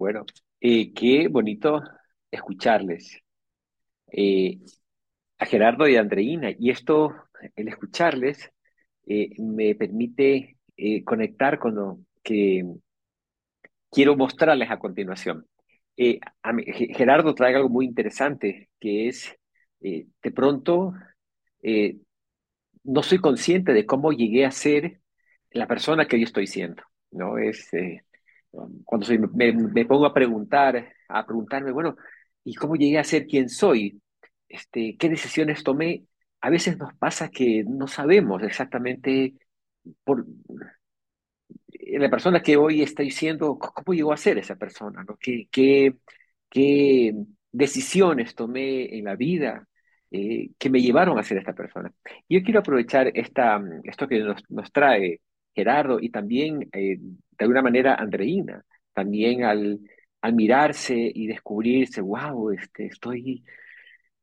Bueno, eh, qué bonito escucharles eh, a Gerardo y a Andreina. Y esto, el escucharles, eh, me permite conectar con lo que quiero mostrarles a continuación. Gerardo trae algo muy interesante, que es, de pronto, no soy consciente de cómo llegué a ser la persona que hoy estoy siendo, ¿no? Es, cuando soy- me, me pongo a preguntar, a preguntarme, bueno, ¿y cómo llegué a ser quien soy? Este, ¿qué decisiones tomé? A veces nos pasa que no sabemos exactamente por la persona que hoy estoy siendo, ¿cómo llegó a ser esa persona? ¿no? ¿Qué, qué, qué decisiones tomé en la vida eh, que me llevaron a ser esta persona? Yo quiero aprovechar esta, esto que nos, nos trae Gerardo y también, eh, de alguna manera, Andreina, también al, al mirarse y descubrirse, wow, este, estoy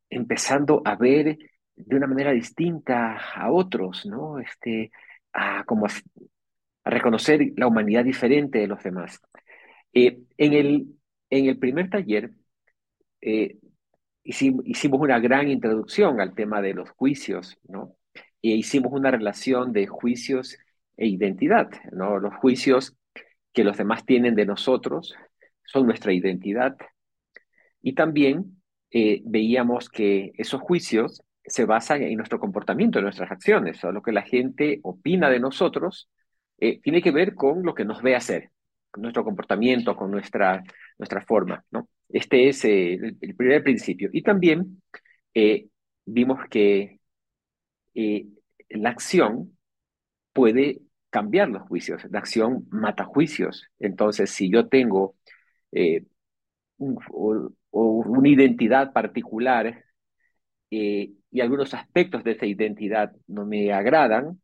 empezando a ver de una manera distinta a otros, ¿no? Este, a, como a, reconocer la humanidad diferente de los demás. Eh, en el, en el primer taller eh, hicimos, hicimos una gran introducción al tema de los juicios, ¿no? E hicimos una relación de juicios e identidad, ¿no? Los juicios que los demás tienen de nosotros son nuestra identidad. Y también eh, veíamos que esos juicios se basan en nuestro comportamiento, en nuestras acciones, o lo que la gente opina de nosotros eh, tiene que ver con lo que nos ve hacer, con nuestro comportamiento, con nuestra, nuestra forma, ¿no? Este es eh, el, el primer principio. Y también eh, vimos que eh, la acción puede cambiar los juicios. La acción mata juicios. Entonces, si yo tengo eh, una identidad particular eh, y algunos aspectos de esa identidad no me agradan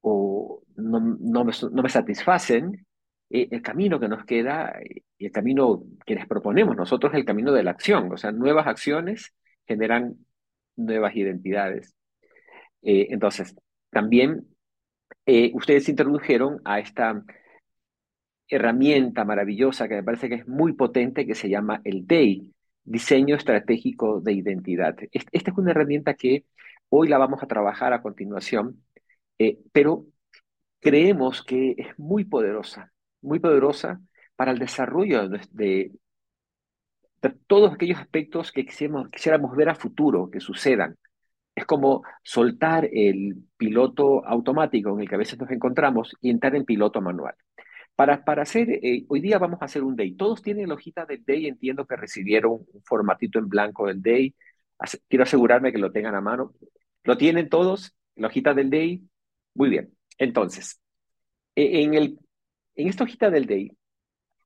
o no, no me, no me satisfacen, eh, el camino que nos queda, el camino que les proponemos nosotros es el camino de la acción. O sea, nuevas acciones generan nuevas identidades. Entonces, también eh, ustedes introdujeron a esta herramienta maravillosa que me parece que es muy potente, que se llama el DEI, Diseño Estratégico de Identidad. Est- Esta es una herramienta que hoy la vamos a trabajar a continuación, eh, pero creemos que es muy poderosa, muy poderosa para el desarrollo de todos aquellos aspectos que quisiéramos, quisiéramos ver a futuro que sucedan. Es como soltar el piloto automático en el que a veces nos encontramos y entrar en piloto manual. Para, para hacer, eh, hoy día vamos a hacer un day. Todos tienen la hojita del day, entiendo que recibieron un formatito en blanco del day. Quiero asegurarme que lo tengan a mano. ¿Lo tienen todos? ¿La hojita del day? Muy bien. Entonces, e- en el, en esta hojita del day,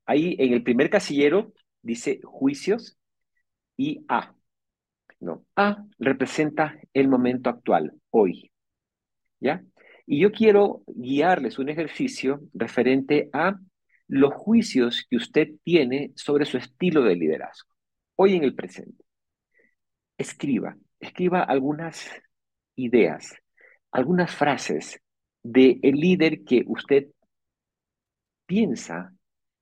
ahí en el primer casillero dice juicios y A. No, A representa el momento actual, hoy. ¿ya? Y yo quiero guiarles un ejercicio referente a los juicios que usted tiene sobre su estilo de liderazgo, hoy en el presente. Escriba, escriba algunas ideas, algunas frases de el líder que usted piensa,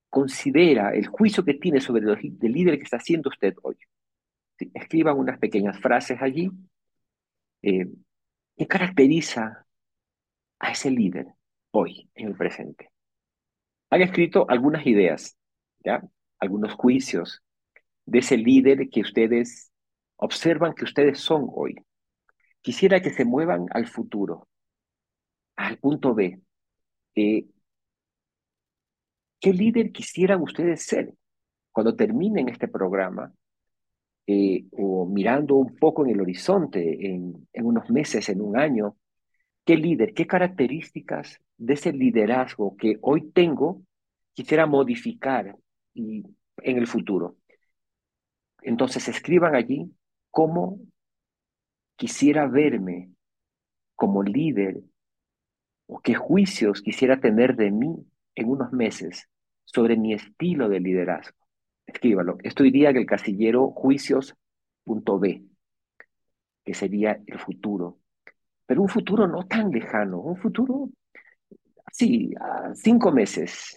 considera, el juicio que tiene sobre el, líder que está siendo usted hoy. Escriban unas pequeñas frases allí eh, que caracteriza a ese líder hoy, en el presente. Han escrito algunas ideas, ¿ya? Algunos juicios de ese líder que ustedes observan que ustedes son hoy. Quisiera que se muevan al futuro, al punto B. ¿qué líder quisieran ustedes ser cuando terminen este programa? Eh, o mirando un poco en el horizonte, en, en unos meses, en un año, ¿qué líder, qué características de ese liderazgo que hoy tengo quisiera modificar y, en el futuro? Entonces escriban allí cómo quisiera verme como líder o qué juicios quisiera tener de mí en unos meses sobre mi estilo de liderazgo. Escríbalo. Esto iría en el casillero juicios.b, que sería el futuro. Pero un futuro no tan lejano, un futuro, sí, a cinco meses,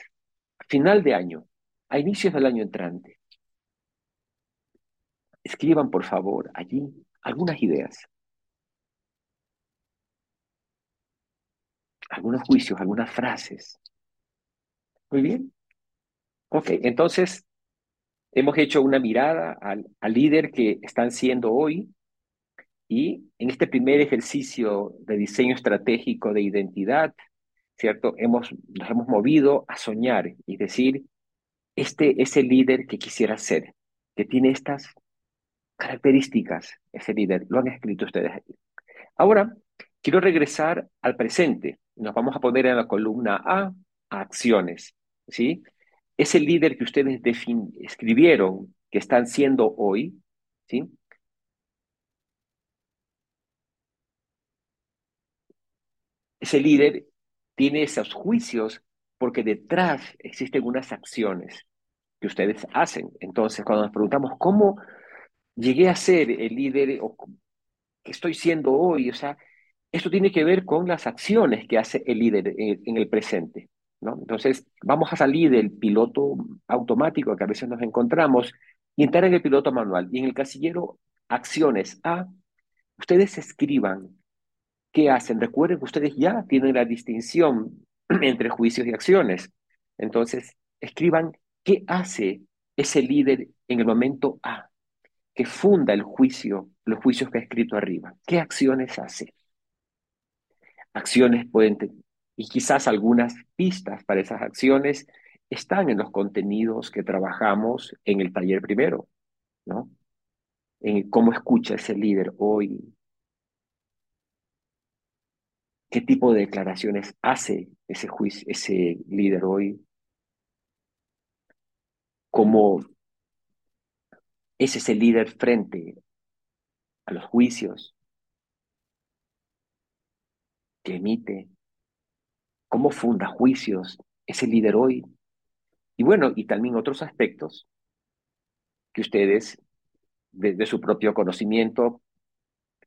final de año. a inicios del año entrante. Escriban, por favor, allí algunas ideas, algunos juicios, algunas frases. Muy bien. Ok, entonces hemos hecho una mirada al, líder que están siendo hoy y en este primer ejercicio de diseño estratégico de identidad, ¿cierto? Hemos, nos hemos movido a soñar y decir, este es el líder que quisiera ser, que tiene estas características, ese líder. Lo han escrito ustedes aquí. Ahora, quiero regresar al presente. Nos vamos a poner en la columna A, a acciones, ¿sí? Ese líder que ustedes escribieron, que están siendo hoy, ¿sí? Ese líder tiene esos juicios porque detrás existen unas acciones que ustedes hacen. Entonces, cuando nos preguntamos cómo llegué a ser el líder o que estoy siendo hoy, o sea, esto tiene que ver con las acciones que hace el líder en, el presente. ¿No? Entonces, vamos a salir del piloto automático que a veces nos encontramos y entrar en el piloto manual. Y en el casillero acciones A, ustedes escriban qué hacen. Recuerden que ustedes ya tienen la distinción entre juicios y acciones. Entonces, escriban qué hace ese líder en el momento A que funda el juicio, los juicios que ha escrito arriba. ¿Qué acciones hace? Acciones pueden, y quizás algunas pistas para esas acciones están en los contenidos que trabajamos en el taller primero, ¿no? En cómo escucha ese líder hoy, qué tipo de declaraciones hace ese, juicio, ese líder hoy, cómo es ese líder frente a los juicios que emite, cómo funda juicios ese líder hoy. Y bueno, y también otros aspectos que ustedes, desde su propio conocimiento,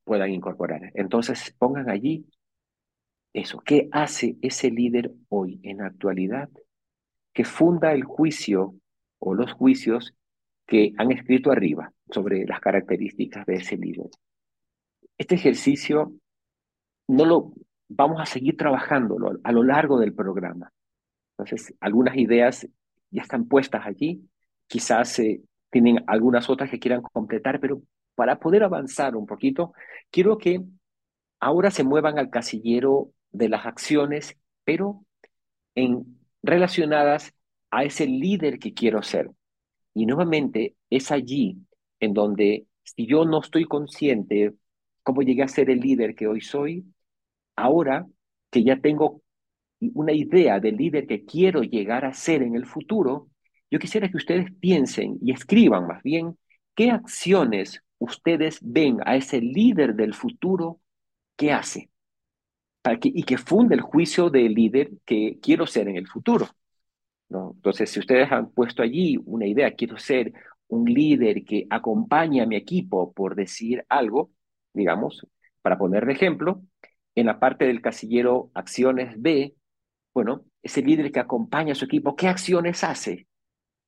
puedan incorporar. Entonces, pongan allí eso. ¿Qué hace ese líder hoy en la actualidad? Que funda el juicio o los juicios que han escrito arriba sobre las características de ese líder. Este ejercicio no lo vamos a seguir trabajándolo a lo largo del programa. Entonces, algunas ideas ya están puestas allí, quizás eh, tienen algunas otras que quieran completar, pero para poder avanzar un poquito, quiero que ahora se muevan al casillero de las acciones, pero en, relacionadas a ese líder que quiero ser. Y nuevamente es allí en donde si yo no estoy consciente cómo llegué a ser el líder que hoy soy, ahora que ya tengo una idea del líder que quiero llegar a ser en el futuro, yo quisiera que ustedes piensen y escriban más bien qué acciones ustedes ven a ese líder del futuro que hace para que, y que funde el juicio del líder que quiero ser en el futuro. Entonces, si ustedes han puesto allí una idea, quiero ser un líder que acompañe a mi equipo por decir algo, digamos, para poner de ejemplo, en la parte del casillero acciones B, bueno, ese líder que acompaña a su equipo, ¿qué acciones hace?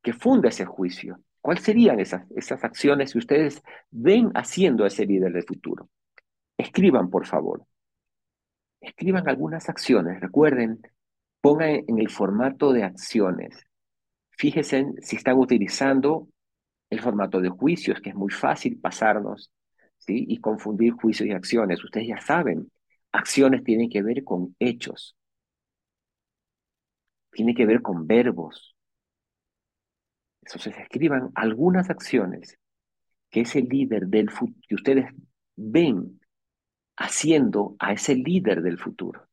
Que funda ese juicio. ¿Cuáles serían esas, esas acciones que ustedes ven haciendo ese líder del futuro? Escriban, por favor. Escriban algunas acciones. Recuerden, pongan en el formato de acciones. Fíjense si están utilizando el formato de juicios, que es muy fácil pasarnos ¿sí? y confundir juicios y acciones. Ustedes ya saben, acciones tienen que ver con hechos, tiene que ver con verbos. Entonces escriban algunas acciones que ese líder del futuro, que ustedes ven haciendo a ese líder del futuro.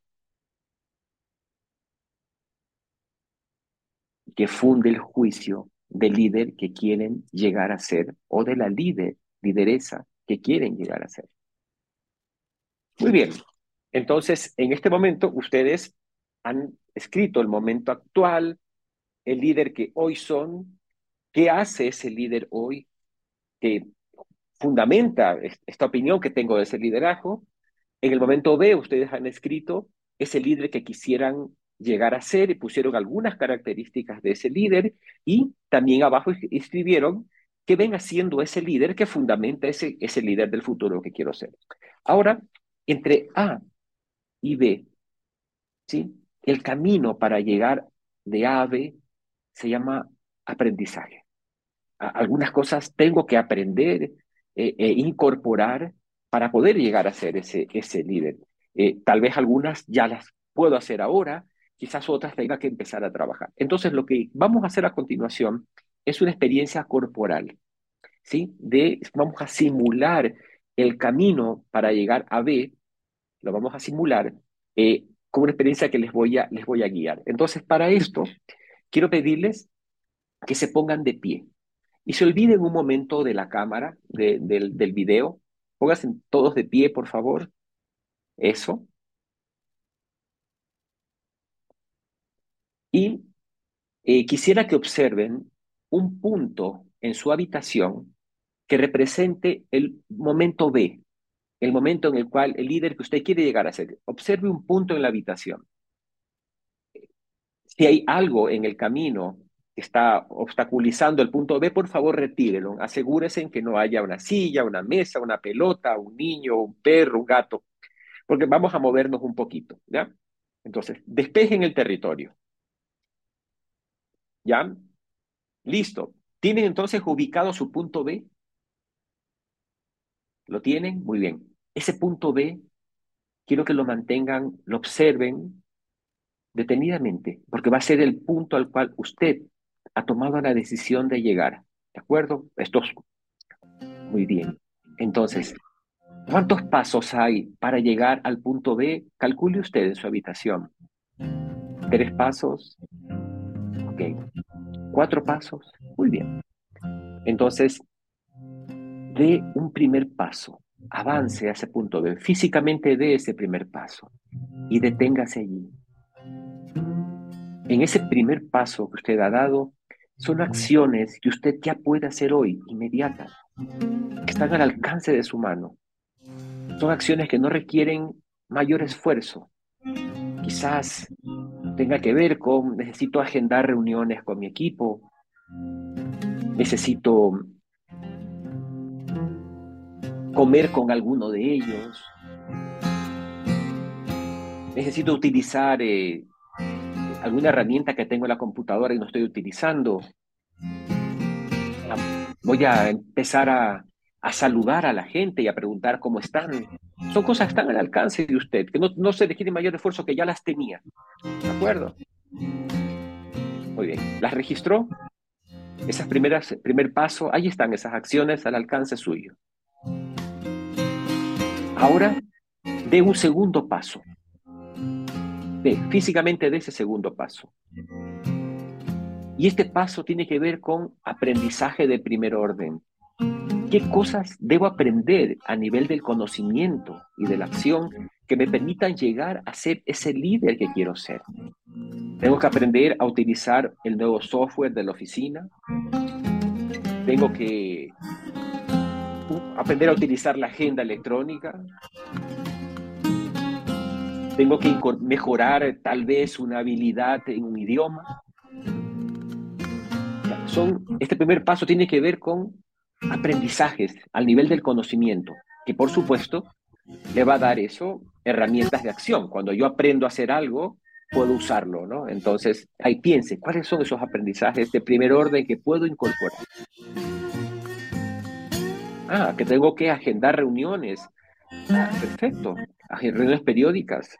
que funde el juicio del líder que quieren llegar a ser o de la líder, lideresa que quieren llegar a ser. Muy bien, entonces en este momento ustedes han escrito el momento actual, el líder que hoy son, qué hace ese líder hoy, que fundamenta esta opinión que tengo de ese liderazgo. En el momento B ustedes han escrito ese líder que quisieran llegar a ser y pusieron algunas características de ese líder y también abajo escribieron que venga siendo ese líder que fundamenta ese, ese líder del futuro que quiero ser. Ahora, entre A y B, ¿sí? el camino para llegar de A a B se llama aprendizaje. Algunas cosas tengo que aprender e, e incorporar para poder llegar a ser ese, ese líder. Eh, tal vez algunas ya las puedo hacer ahora, quizás otras tenga que empezar a trabajar. Entonces, lo que vamos a hacer a continuación es una experiencia corporal, ¿sí? De, vamos a simular el camino para llegar a B, lo vamos a simular eh, como una experiencia que les voy, a, les voy a guiar. Entonces, para esto, quiero pedirles que se pongan de pie y se olviden un momento de la cámara, del, del video. Pónganse todos de pie, por favor. Eso. Y eh, quisiera que observen un punto en su habitación que represente el momento B, el momento en el cual el líder que usted quiere llegar a ser. Observe un punto en la habitación. Si hay algo en el camino que está obstaculizando el punto B, por favor retírelo. Asegúrese en que no haya una silla, una mesa, una pelota, un niño, un perro, un gato, porque vamos a movernos un poquito, ¿ya? Entonces, despejen el territorio. ¿Ya? Listo. ¿Tienen entonces ubicado su punto B? ¿Lo tienen? Muy bien. Ese punto B, quiero que lo mantengan, lo observen detenidamente, porque va a ser el punto al cual usted ha tomado la decisión de llegar. ¿De acuerdo? Esto es muy bien. Entonces, ¿cuántos pasos hay para llegar al punto B? Calcule usted en su habitación. ¿Tres pasos? Ok. ¿Cuatro pasos? Muy bien. Entonces, dé un primer paso, avance a ese punto B, físicamente dé ese primer paso y deténgase allí. En ese primer paso que usted ha dado, son acciones que usted ya puede hacer hoy, inmediatas, que están al alcance de su mano. Son acciones que no requieren mayor esfuerzo. Quizás tenga que ver con necesito agendar reuniones con mi equipo, necesito comer con alguno de ellos, necesito utilizar eh, alguna herramienta que tengo en la computadora y no estoy utilizando. Voy a empezar a, saludar a la gente y a preguntar cómo están. Son cosas que están al alcance de usted, que no, no se requiere mayor esfuerzo, que ya las tenía. ¿De acuerdo? Muy bien. ¿Las registró? Esas primeras, primer paso, ahí están esas acciones al alcance suyo. Ahora, de un segundo paso físicamente de ese segundo paso. Y este paso tiene que ver con aprendizaje de primer orden. ¿Qué cosas debo aprender a nivel del conocimiento y de la acción que me permitan llegar a ser ese líder que quiero ser? Tengo que aprender a utilizar el nuevo software de la oficina. Tengo que aprender a utilizar la agenda electrónica tengo que mejorar eh, tal vez una habilidad en un idioma. Son, este primer paso tiene que ver con aprendizajes al nivel del conocimiento, que por supuesto le va a dar eso herramientas de acción. Cuando yo aprendo a hacer algo, puedo usarlo, ¿no? Entonces, ahí piense, ¿cuáles son esos aprendizajes de primer orden que puedo incorporar? Ah, que tengo que agendar reuniones. Ah, perfecto reuniones periódicas,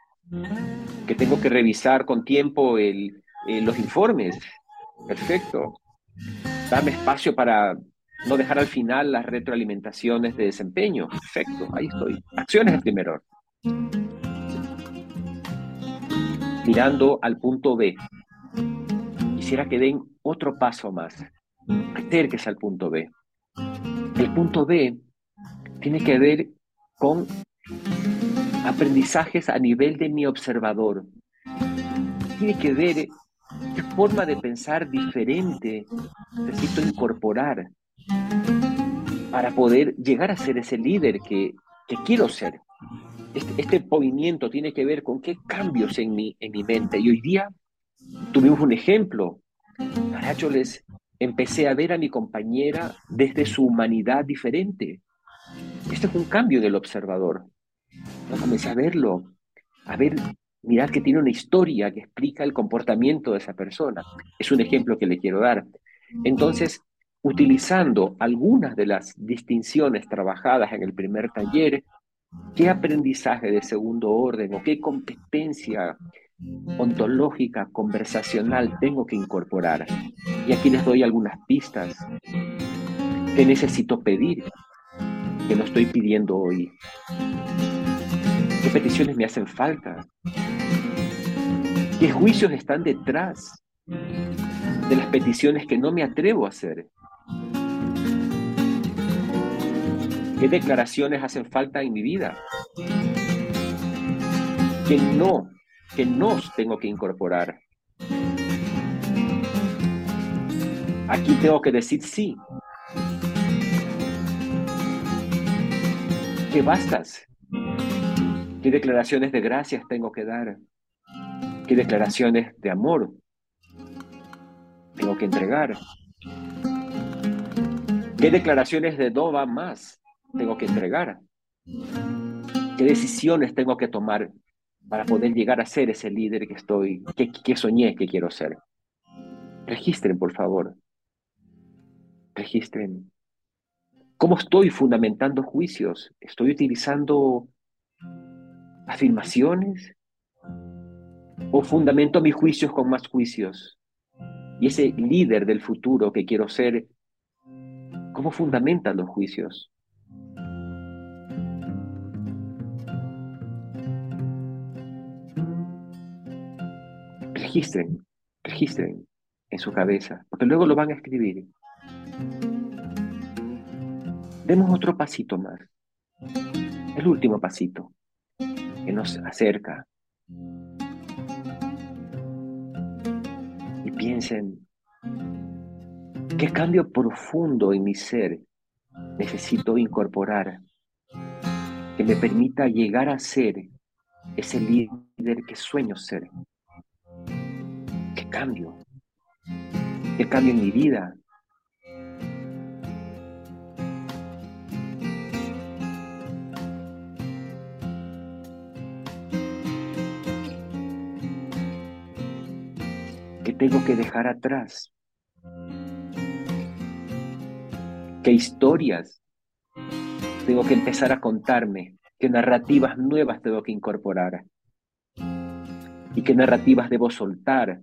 que tengo que revisar con tiempo eh, los informes. Perfecto. Darme espacio para no dejar al final las retroalimentaciones de desempeño. Perfecto, ahí estoy. Acciones de primer orden. Mirando al punto B. Quisiera que den otro paso más. Acérquese al punto B. El punto B tiene que ver con aprendizajes a nivel de mi observador. Tiene que ver qué forma de pensar diferente necesito incorporar para poder llegar a ser ese líder que, que quiero ser. este, este, movimiento tiene que ver con qué cambios en mi, en mi mente. Y hoy día tuvimos un ejemplo. Yo les empecé a ver a mi compañera desde su humanidad diferente. Este es un cambio del observador. Comencé a verlo, a ver, mirar que tiene una historia que explica el comportamiento de esa persona. Es un ejemplo que le quiero dar. Entonces, utilizando algunas de las distinciones trabajadas en el primer taller, ¿qué aprendizaje de segundo orden o qué competencia ontológica, conversacional tengo que incorporar? Y aquí les doy algunas pistas. ¿Qué necesito pedir? Que no estoy pidiendo hoy. ¿Qué peticiones me hacen falta? ¿Qué juicios están detrás de las peticiones que no me atrevo a hacer? ¿Qué declaraciones hacen falta en mi vida? Que no, que no tengo que incorporar. Aquí tengo que decir sí. ¿Qué bastas? ¿Qué declaraciones de gracias tengo que dar? ¿Qué declaraciones de amor tengo que entregar? ¿Qué declaraciones de no va más tengo que entregar? ¿Qué decisiones tengo que tomar para poder llegar a ser ese líder que estoy, que, que soñé que quiero ser? Registren, por favor. Registren. ¿Cómo estoy fundamentando juicios? ¿Estoy utilizando afirmaciones? ¿O fundamento mis juicios con más juicios? Y ese líder del futuro que quiero ser, ¿cómo fundamentan los juicios? Registren, registren en su cabeza, porque luego lo van a escribir. Demos otro pasito más. El último pasito que nos acerca. Y piensen, ¿qué cambio profundo en mi ser necesito incorporar que me permita llegar a ser ese líder que sueño ser? ¿Qué cambio? ¿Qué cambio en mi vida? tengo que dejar atrás? ¿Qué historias tengo que empezar a contarme? ¿Qué narrativas nuevas tengo que incorporar? ¿Y qué narrativas debo soltar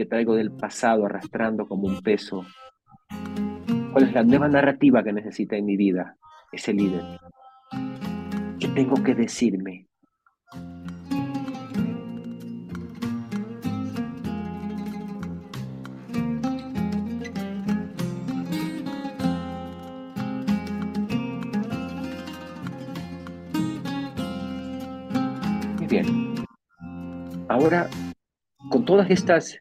que traigo del pasado arrastrando como un peso? ¿Cuál es la nueva narrativa que necesita en mi vida ese líder? ¿Qué tengo que decirme? bien. Ahora, con todas estas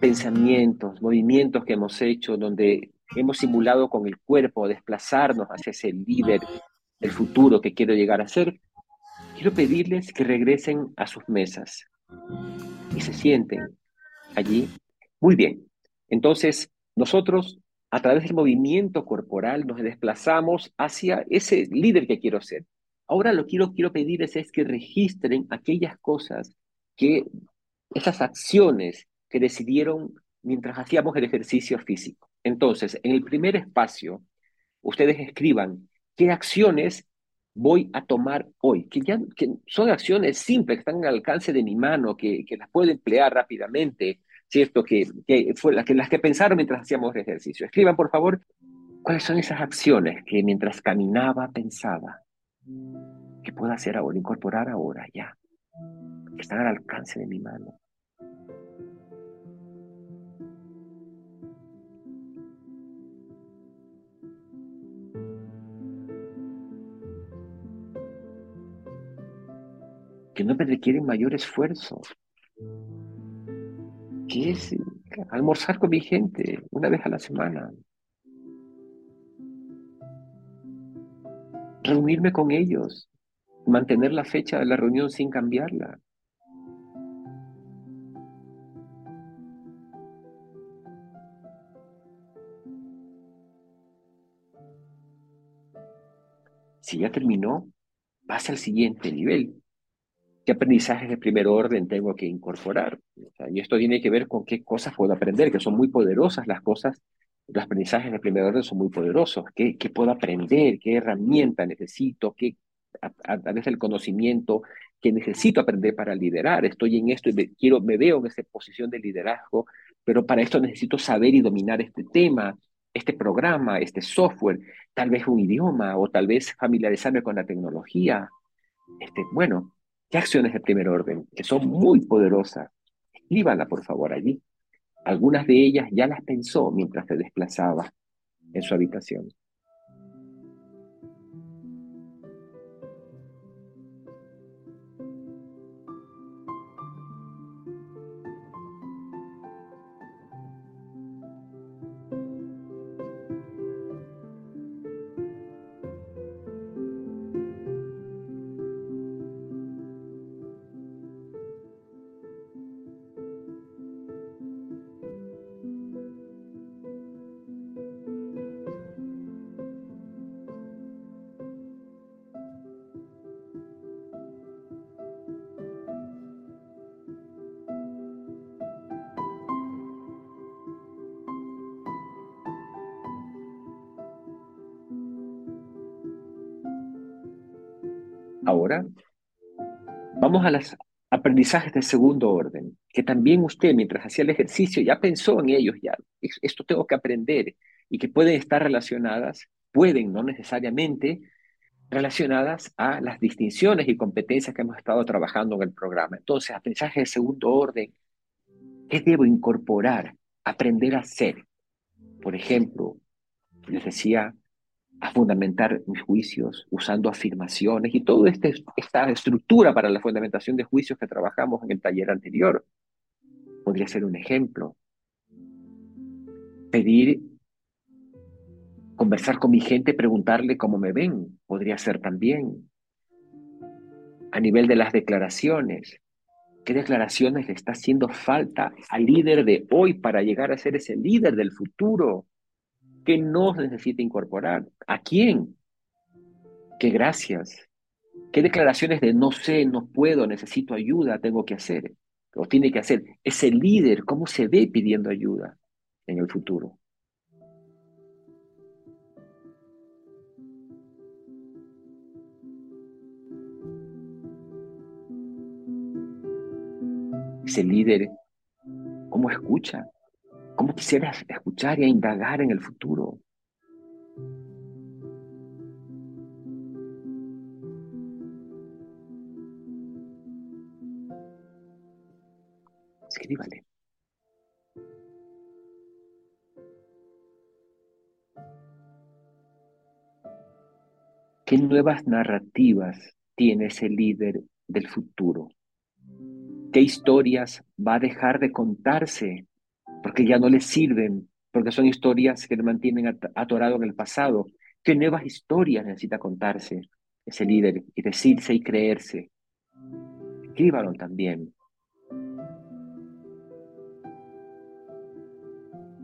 pensamientos, movimientos que hemos hecho, donde hemos simulado con el cuerpo desplazarnos hacia ese líder del futuro que quiero llegar a ser, quiero pedirles que regresen a sus mesas y se sienten allí. Muy bien. Entonces, nosotros a través del movimiento corporal nos desplazamos hacia ese líder que quiero ser. Ahora lo que quiero, quiero pedirles es que registren aquellas cosas que, esas acciones que decidieron mientras hacíamos el ejercicio físico. Entonces, en el primer espacio, ustedes escriban qué acciones voy a tomar hoy, que, ya, son acciones simples, que están al alcance de mi mano, que, las puedo emplear rápidamente, ¿cierto? Que, que, fue las que pensaron mientras hacíamos el ejercicio. Escriban, por favor, cuáles son esas acciones que mientras caminaba pensaba que puedo hacer ahora, incorporar ahora ya, que están al alcance de mi mano. Que no me requieren mayor esfuerzo, que es almorzar con mi gente una vez a la semana, reunirme con ellos, mantener la fecha de la reunión sin cambiarla. Si ya terminó, pasa al siguiente nivel. ¿Qué aprendizajes de primer orden tengo que incorporar? y esto tiene que ver con qué cosas puedo aprender, que son muy poderosas las cosas, los aprendizajes de primer orden son muy poderosos. ¿Qué, qué puedo aprender? ¿Qué herramienta necesito? ¿Qué, a, través del conocimiento que necesito aprender para liderar? Estoy en esto y me, quiero, me veo en esa posición de liderazgo, pero para esto necesito saber y dominar este tema, este programa, este software, tal vez un idioma o tal vez familiarizarme con la tecnología. Este, bueno, ¿qué acciones de primer orden? Que son muy poderosas. Escríbanla, por favor, allí. Algunas de ellas ya las pensó mientras se desplazaba en su habitación. Ahora, vamos a los aprendizajes de segundo orden, que también usted mientras hacía el ejercicio ya pensó en ellos, ya, esto tengo que aprender, y que pueden estar relacionadas, pueden, no necesariamente, relacionadas a las distinciones y competencias que hemos estado trabajando en el programa. Entonces, aprendizaje de segundo orden, ¿qué debo incorporar? Aprender a hacer. Por ejemplo, les decía, a fundamentar mis juicios usando afirmaciones y toda este, esta estructura para la fundamentación de juicios que trabajamos en el taller anterior. Podría ser un ejemplo. Pedir, conversar con mi gente, preguntarle cómo me ven, podría ser también. A nivel de las declaraciones, ¿qué declaraciones le está haciendo falta al líder de hoy para llegar a ser ese líder del futuro? ¿Qué no necesita incorporar? ¿A quién? ¿Qué gracias? ¿Qué declaraciones de no sé, no puedo, necesito ayuda tengo que hacer? O tiene que hacer. Ese líder, ¿cómo se ve pidiendo ayuda en el futuro? Ese líder, ¿cómo escucha? ¿Cómo quisieras escuchar e indagar en el futuro? Escríbale. ¿Qué nuevas narrativas tiene ese líder del futuro? ¿Qué historias va a dejar de contarse porque ya no le sirven, porque son historias que le mantienen atorado en el pasado. ¿Qué nuevas historias necesita contarse ese líder y decirse y creerse? Escríbalo también.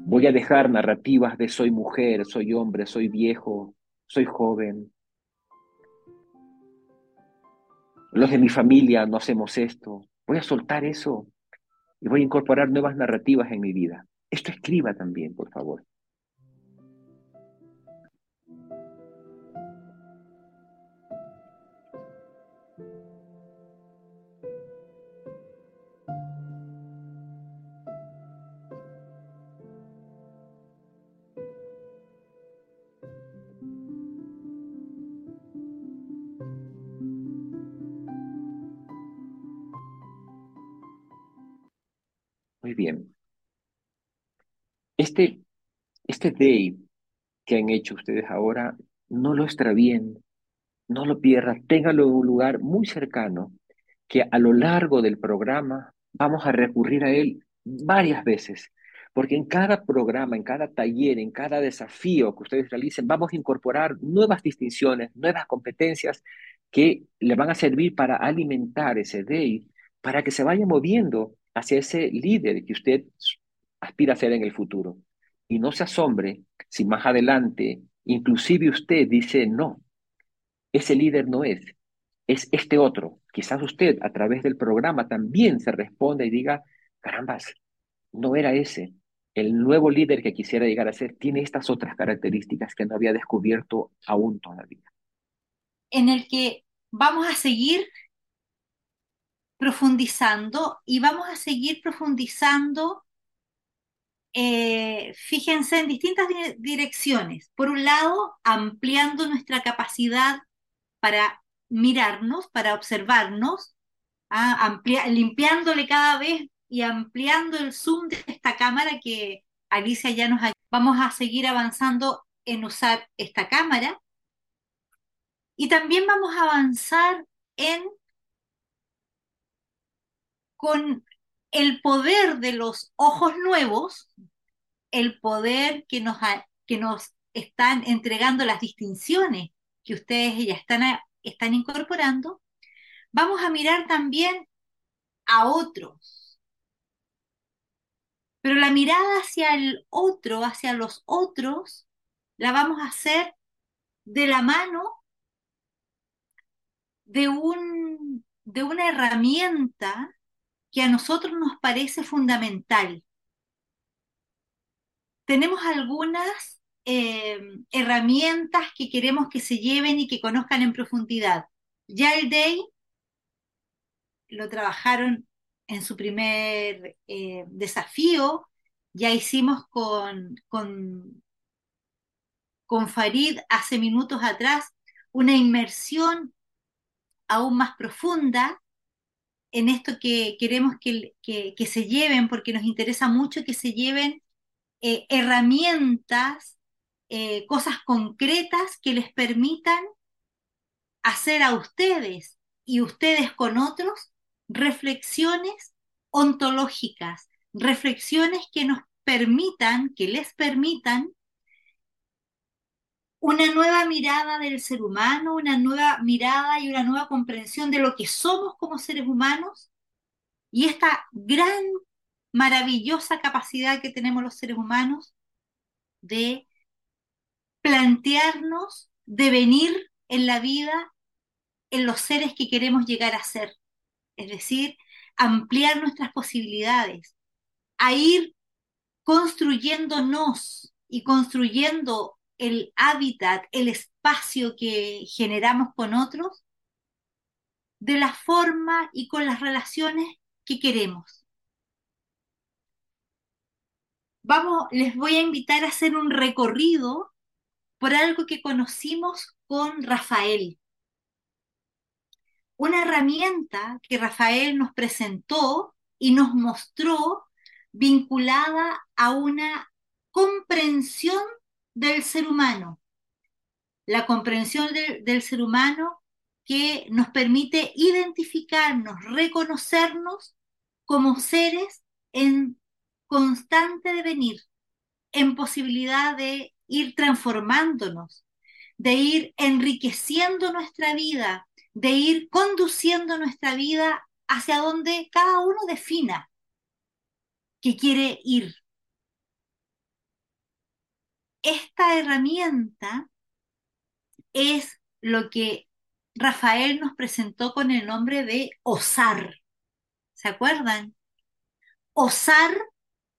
Voy a dejar narrativas de soy mujer, soy hombre, soy viejo, soy joven. Los de mi familia no hacemos esto. Voy a soltar eso y voy a incorporar nuevas narrativas en mi vida. Esto escriba también, por favor. Bien. Este, este day que han hecho ustedes ahora, no lo extravíen, no lo pierdan, ténganlo en un lugar muy cercano, que a lo largo del programa vamos a recurrir a él varias veces, porque en cada programa, en cada taller, en cada desafío que ustedes realicen, vamos a incorporar nuevas distinciones, nuevas competencias que le van a servir para alimentar ese day, para que se vaya moviendo hacia ese líder que usted aspira a ser en el futuro. Y no se asombre si más adelante, inclusive usted dice, no, ese líder no es, es este otro. Quizás usted a través del programa también se responda y diga, carambas, no era ese. El nuevo líder que quisiera llegar a ser tiene estas otras características que no había descubierto aún todavía. En el que vamos a seguir profundizando y vamos a seguir profundizando, eh, fíjense, en distintas direcciones. Por un lado, ampliando nuestra capacidad para mirarnos, para observarnos, ¿ah? limpiándole cada vez y ampliando el zoom de esta cámara que Alicia ya nos ha... Vamos a seguir avanzando en usar esta cámara y también vamos a avanzar en con el poder de los ojos nuevos, el poder que nos, que nos están entregando las distinciones que ustedes ya están, están incorporando, vamos a mirar también a otros. Pero la mirada hacia el otro, hacia los otros, la vamos a hacer de la mano de, un, de una herramienta que a nosotros nos parece fundamental. Tenemos algunas eh, herramientas que queremos que se lleven y que conozcan en profundidad. Ya el DAY lo trabajaron en su primer eh, desafío, ya hicimos con, con, con Farid hace minutos atrás una inmersión aún más profunda en esto que queremos que, se lleven, porque nos interesa mucho que se lleven eh, herramientas, eh, cosas concretas que les permitan hacer a ustedes y ustedes con otros reflexiones ontológicas, reflexiones que nos permitan, que les permitan una nueva mirada del ser humano, una nueva mirada y una nueva comprensión de lo que somos como seres humanos y esta gran, maravillosa capacidad que tenemos los seres humanos de plantearnos, de venir en la vida en los seres que queremos llegar a ser. Es decir, ampliar nuestras posibilidades, a ir construyéndonos y construyendo el hábitat, el espacio que generamos con otros, de la forma y con las relaciones que queremos. Vamos, les voy a invitar a hacer un recorrido por algo que conocimos con Rafael. Una herramienta que Rafael nos presentó y nos mostró vinculada a una comprensión del ser humano, la comprensión del ser humano que nos permite identificarnos, reconocernos como seres en constante devenir, en posibilidad de ir transformándonos, de ir enriqueciendo nuestra vida, de ir conduciendo nuestra vida hacia donde cada uno defina que quiere ir esta herramienta es lo que Rafael nos presentó con el nombre de osar. ¿Se acuerdan? Osar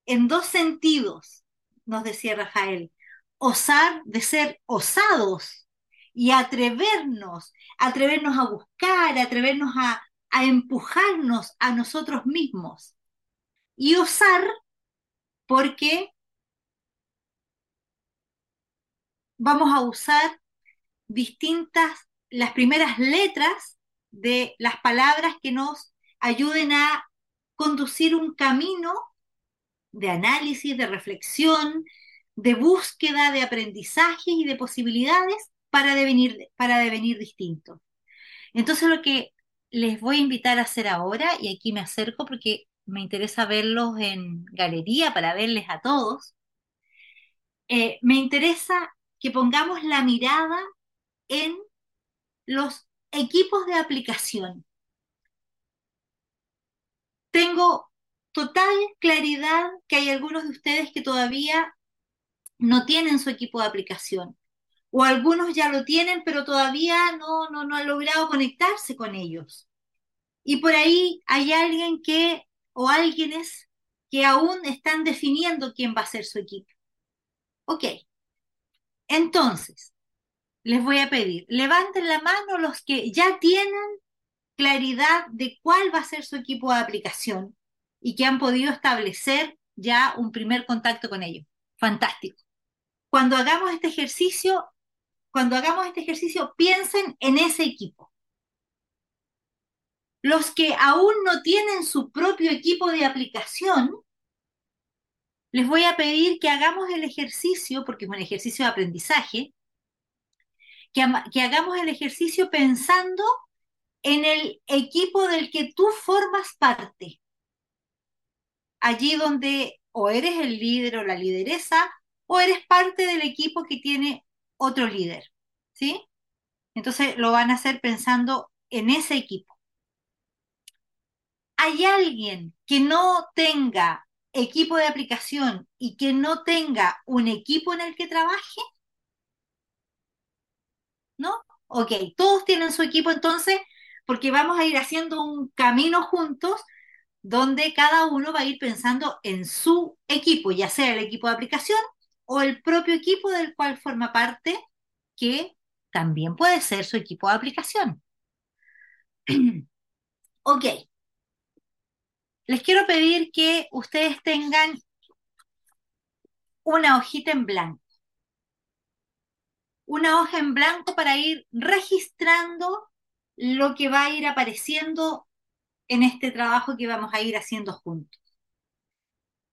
en dos sentidos, nos decía Rafael. Osar de ser osados y atrevernos, atrevernos a buscar, atrevernos a, empujarnos a nosotros mismos. Y osar porque vamos a usar distintas, las primeras letras de las palabras que nos ayuden a conducir un camino de análisis, de reflexión, de búsqueda, de aprendizajes y de posibilidades para devenir, para devenir distintos. Entonces lo que les voy a invitar a hacer ahora, y aquí me acerco porque me interesa verlos en galería para verles a todos, eh, me interesa que pongamos la mirada en los equipos de aplicación. Tengo total claridad que hay algunos de ustedes que todavía no tienen su equipo de aplicación. O algunos ya lo tienen, pero todavía no, no, no han logrado conectarse con ellos. Y por ahí hay alguien que, o alguienes que aún están definiendo quién va a ser su equipo. Ok. Entonces, les voy a pedir, levanten la mano los que ya tienen claridad de cuál va a ser su equipo de aplicación y que han podido establecer ya un primer contacto con ellos. Fantástico. Cuando hagamos este ejercicio, cuando hagamos este ejercicio, piensen en ese equipo. Los que aún no tienen su propio equipo de aplicación, les voy a pedir que hagamos el ejercicio, porque es un ejercicio de aprendizaje, que, que hagamos el ejercicio pensando en el equipo del que tú formas parte allí donde o eres el líder o la lideresa o eres parte del equipo que tiene otro líder, ¿sí? Entonces lo van a hacer pensando en ese equipo. ¿Hay alguien que no tenga equipo de aplicación y que no tenga un equipo en el que trabaje? ¿No? Ok, todos tienen su equipo entonces, porque vamos a ir haciendo un camino juntos donde cada uno va a ir pensando en su equipo, ya sea el equipo de aplicación o el propio equipo del cual forma parte, que también puede ser su equipo de aplicación. ok. Les quiero pedir que ustedes tengan una hojita en blanco. Una hoja en blanco para ir registrando lo que va a ir apareciendo en este trabajo que vamos a ir haciendo juntos.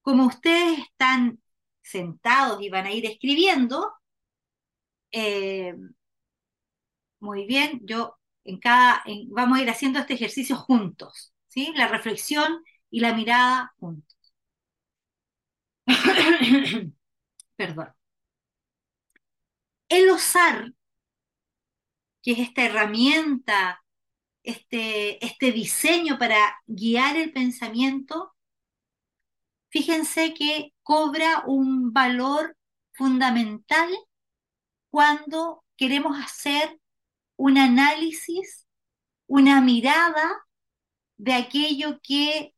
Como ustedes están sentados y van a ir escribiendo, eh, muy bien, yo en cada, vamos a ir haciendo este ejercicio juntos, ¿sí? La reflexión y la mirada juntos. Perdón. El osar, que es esta herramienta este, este diseño para guiar el pensamiento, fíjense que cobra un valor fundamental cuando queremos hacer un análisis, una mirada de aquello que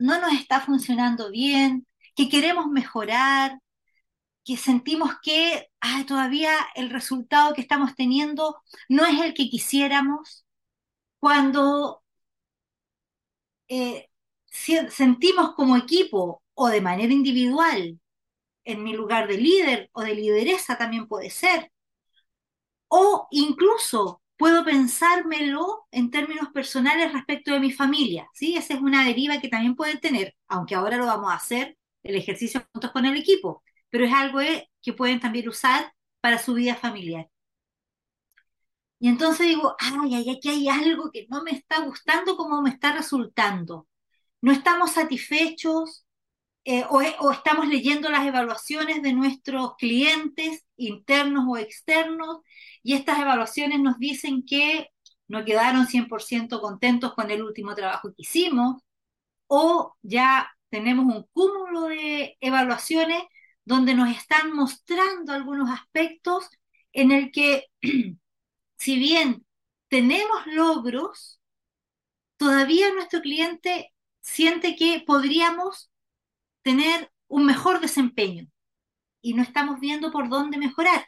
no nos está funcionando bien, que queremos mejorar, que sentimos que todavía el resultado que estamos teniendo no es el que quisiéramos, cuando eh, sentimos como equipo o de manera individual, en mi lugar de líder o de lideresa también puede ser, o incluso puedo pensármelo en términos personales respecto de mi familia, ¿sí? Esa es una deriva que también pueden tener, aunque ahora lo vamos a hacer, el ejercicio juntos con el equipo, pero es algo eh, que pueden también usar para su vida familiar. Y entonces digo, ay, aquí hay algo que no me está gustando como me está resultando. No estamos satisfechos eh, o, o, estamos leyendo las evaluaciones de nuestros clientes internos o externos y estas evaluaciones nos dicen que no quedaron 100% contentos con el último trabajo que hicimos o ya tenemos un cúmulo de evaluaciones donde nos están mostrando algunos aspectos en el que si bien tenemos logros, todavía nuestro cliente siente que podríamos tener un mejor desempeño y no estamos viendo por dónde mejorar.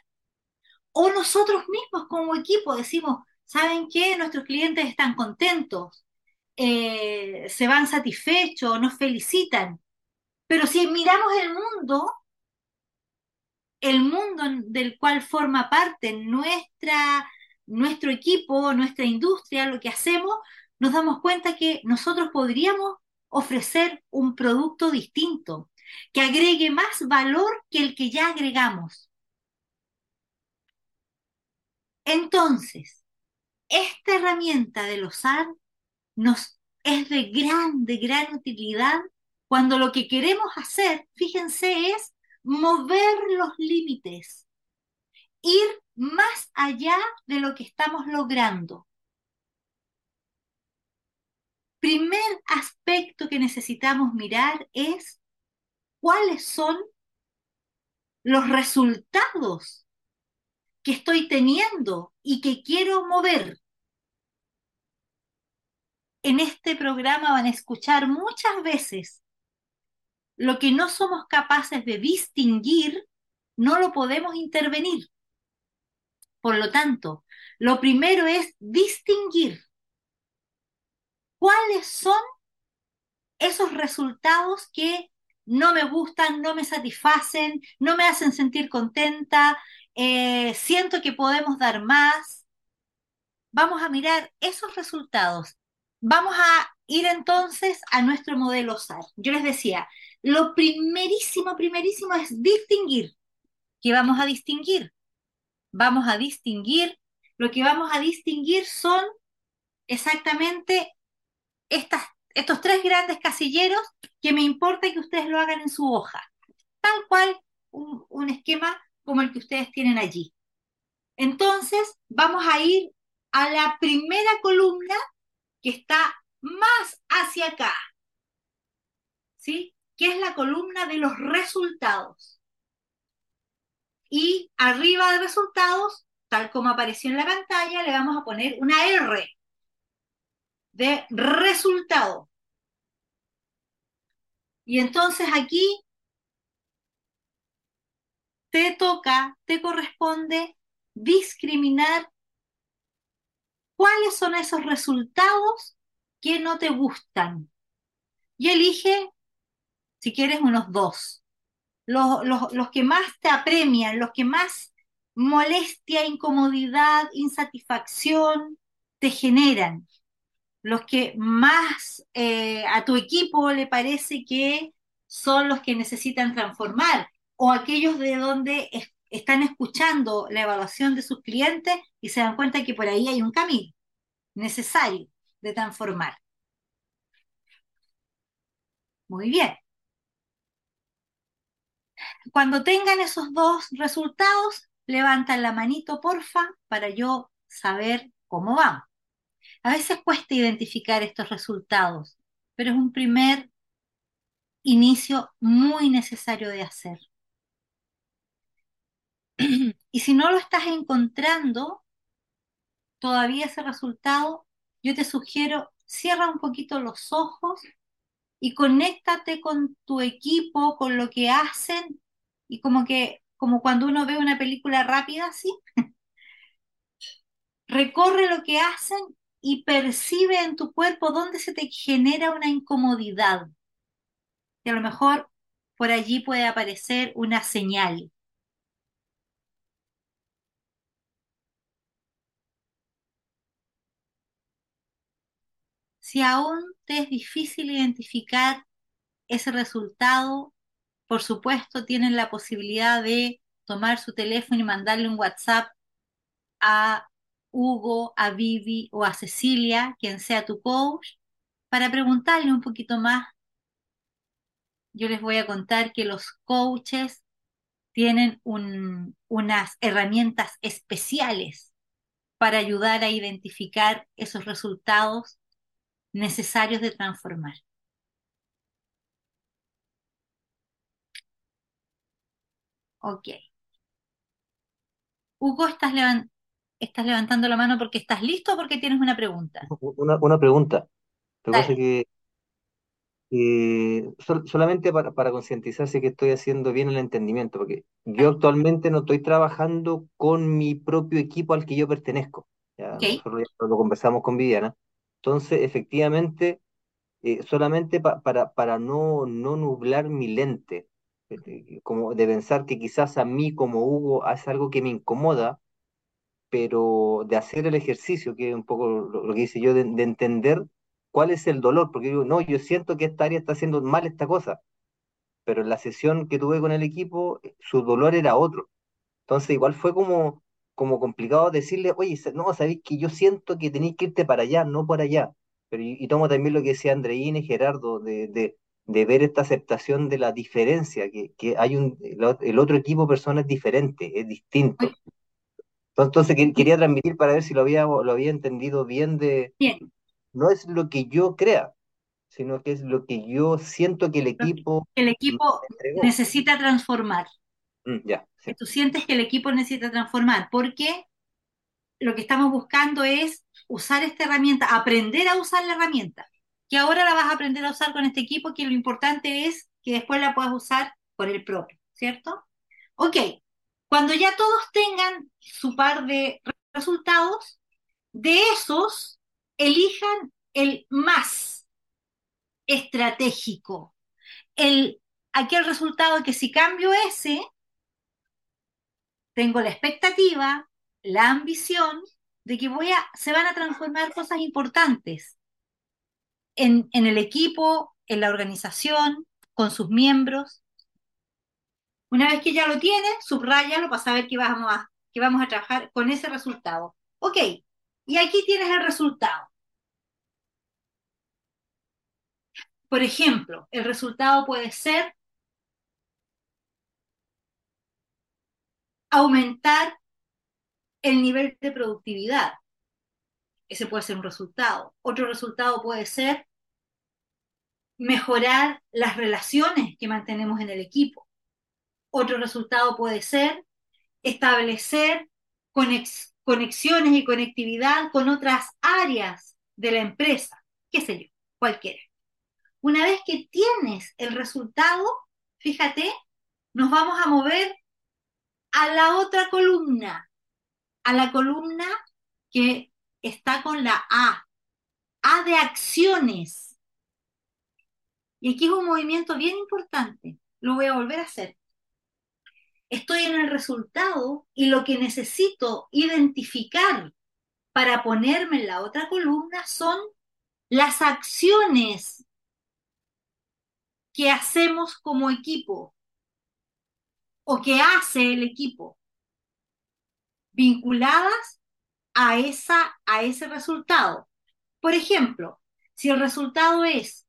O nosotros mismos como equipo decimos, ¿saben qué? Nuestros clientes están contentos, eh, se van satisfechos, nos felicitan. Pero si miramos el mundo, el mundo del cual forma parte nuestra nuestro equipo, nuestra industria, lo que hacemos, nos damos cuenta que nosotros podríamos ofrecer un producto distinto, que agregue más valor que el que ya agregamos. Entonces, esta herramienta del OSAR nos es de gran, de gran utilidad cuando lo que queremos hacer, fíjense, es mover los límites ir más allá de lo que estamos logrando. Primer aspecto que necesitamos mirar es cuáles son los resultados que estoy teniendo y que quiero mover. En este programa van a escuchar muchas veces lo que no somos capaces de distinguir, no lo podemos intervenir. Por lo tanto, lo primero es distinguir cuáles son esos resultados que no me gustan, no me satisfacen, no me hacen sentir contenta, eh, siento que podemos dar más. Vamos a mirar esos resultados. Vamos a ir entonces a nuestro modelo SAR. Yo les decía, lo primerísimo, primerísimo es distinguir. ¿Qué vamos a distinguir? Vamos a distinguir, lo que vamos a distinguir son exactamente estas, estos tres grandes casilleros que me importa que ustedes lo hagan en su hoja, tal cual un, un esquema como el que ustedes tienen allí. Entonces, vamos a ir a la primera columna que está más hacia acá, ¿sí? Que es la columna de los resultados. Y arriba de resultados, tal como apareció en la pantalla, le vamos a poner una R de resultado. Y entonces aquí te toca, te corresponde discriminar cuáles son esos resultados que no te gustan. Y elige, si quieres, unos dos. Los, los, que más te apremian, los que más molestia, incomodidad, insatisfacción te generan los que más eh, a tu equipo le parece que son los que necesitan transformar, o aquellos de donde están escuchando la evaluación de sus clientes y se dan cuenta que por ahí hay un camino necesario de transformar. Muy bien. Cuando tengan esos dos resultados, levantan la manito, porfa, para yo saber cómo vamos. A veces cuesta identificar estos resultados, pero es un primer inicio muy necesario de hacer. Y si no lo estás encontrando, todavía ese resultado, yo te sugiero, cierra un poquito los ojos y conéctate con tu equipo, con lo que hacen, y como que, como cuando uno ve una película rápida así, recorre lo que hacen y percibe en tu cuerpo dónde se te genera una incomodidad. Y a lo mejor por allí puede aparecer una señal. Si aún te es difícil identificar ese resultado, por supuesto tienen la posibilidad de tomar su teléfono y mandarle un WhatsApp a Hugo, a Vivi o a Cecilia, quien sea tu coach, para preguntarle un poquito más. Yo les voy a contar que los coaches tienen unas herramientas especiales para ayudar a identificar esos resultados necesarios de transformar. Ok. Hugo, ¿estás, estás levantando la mano porque estás listo o porque tienes una pregunta? Una, una pregunta. Lo que pasa es que eh, solamente para, para concientizarse que estoy haciendo bien el entendimiento, porque yo actualmente no estoy trabajando con mi propio equipo al que yo pertenezco. Ya, nosotros ya lo conversamos con Viviana. Entonces, efectivamente, eh, solamente para, para no, no nublar mi lente, eh, como de pensar que quizás a mí como Hugo es algo que me incomoda, pero de hacer el ejercicio, que es un poco lo, que hice yo, de, entender cuál es el dolor, porque digo, no, yo siento que esta área está haciendo mal esta cosa, pero en la sesión que tuve con el equipo, eh, su dolor era otro. Entonces, igual fue como, como complicado decirle, oye, no, sabéis que yo siento que tenéis que irte para allá, no por allá. Pero, y, tomo también lo que decía Andreína y Gerardo, de, de, de, ver esta aceptación de la diferencia, que, que hay un, el, otro equipo de personas es diferente, es distinto. Entonces quería transmitir para ver si lo había, lo había entendido bien de... Bien. No es lo que yo crea, sino que es lo que yo siento que el equipo... El equipo necesita transformar. Mm, tú sientes que el equipo necesita transformar, porque lo que estamos buscando es usar esta herramienta, aprender a usar la herramienta, que ahora la vas a aprender a usar con este equipo, que lo importante es que después la puedas usar por el propio, ¿cierto? Ok, cuando ya todos tengan su par de resultados, de esos, elijan el más estratégico, el, aquel resultado que si cambio ese, tengo la expectativa, la ambición de que voy a, se van a transformar cosas importantes en, el equipo, en la organización, con sus miembros. Una vez que ya lo tienes, subrayalo para saber que vamos a, que vamos a trabajar con ese resultado. Ok, y aquí tienes el resultado. Por ejemplo, el resultado puede ser aumentar el nivel de productividad. Ese puede ser un resultado. Otro resultado puede ser mejorar las relaciones que mantenemos en el equipo. Otro resultado puede ser establecer conexiones y conectividad con otras áreas de la empresa, qué sé yo, cualquiera. Una vez que tienes el resultado, fíjate, nos vamos a mover a la otra columna, a la columna que está con la A, A de acciones. Y aquí es un movimiento bien importante, lo voy a volver a hacer. Estoy en el resultado y lo que necesito identificar para ponerme en la otra columna son las acciones que hacemos como equipo o que hace el equipo vinculadas a, esa, a ese resultado. Por ejemplo, si el resultado es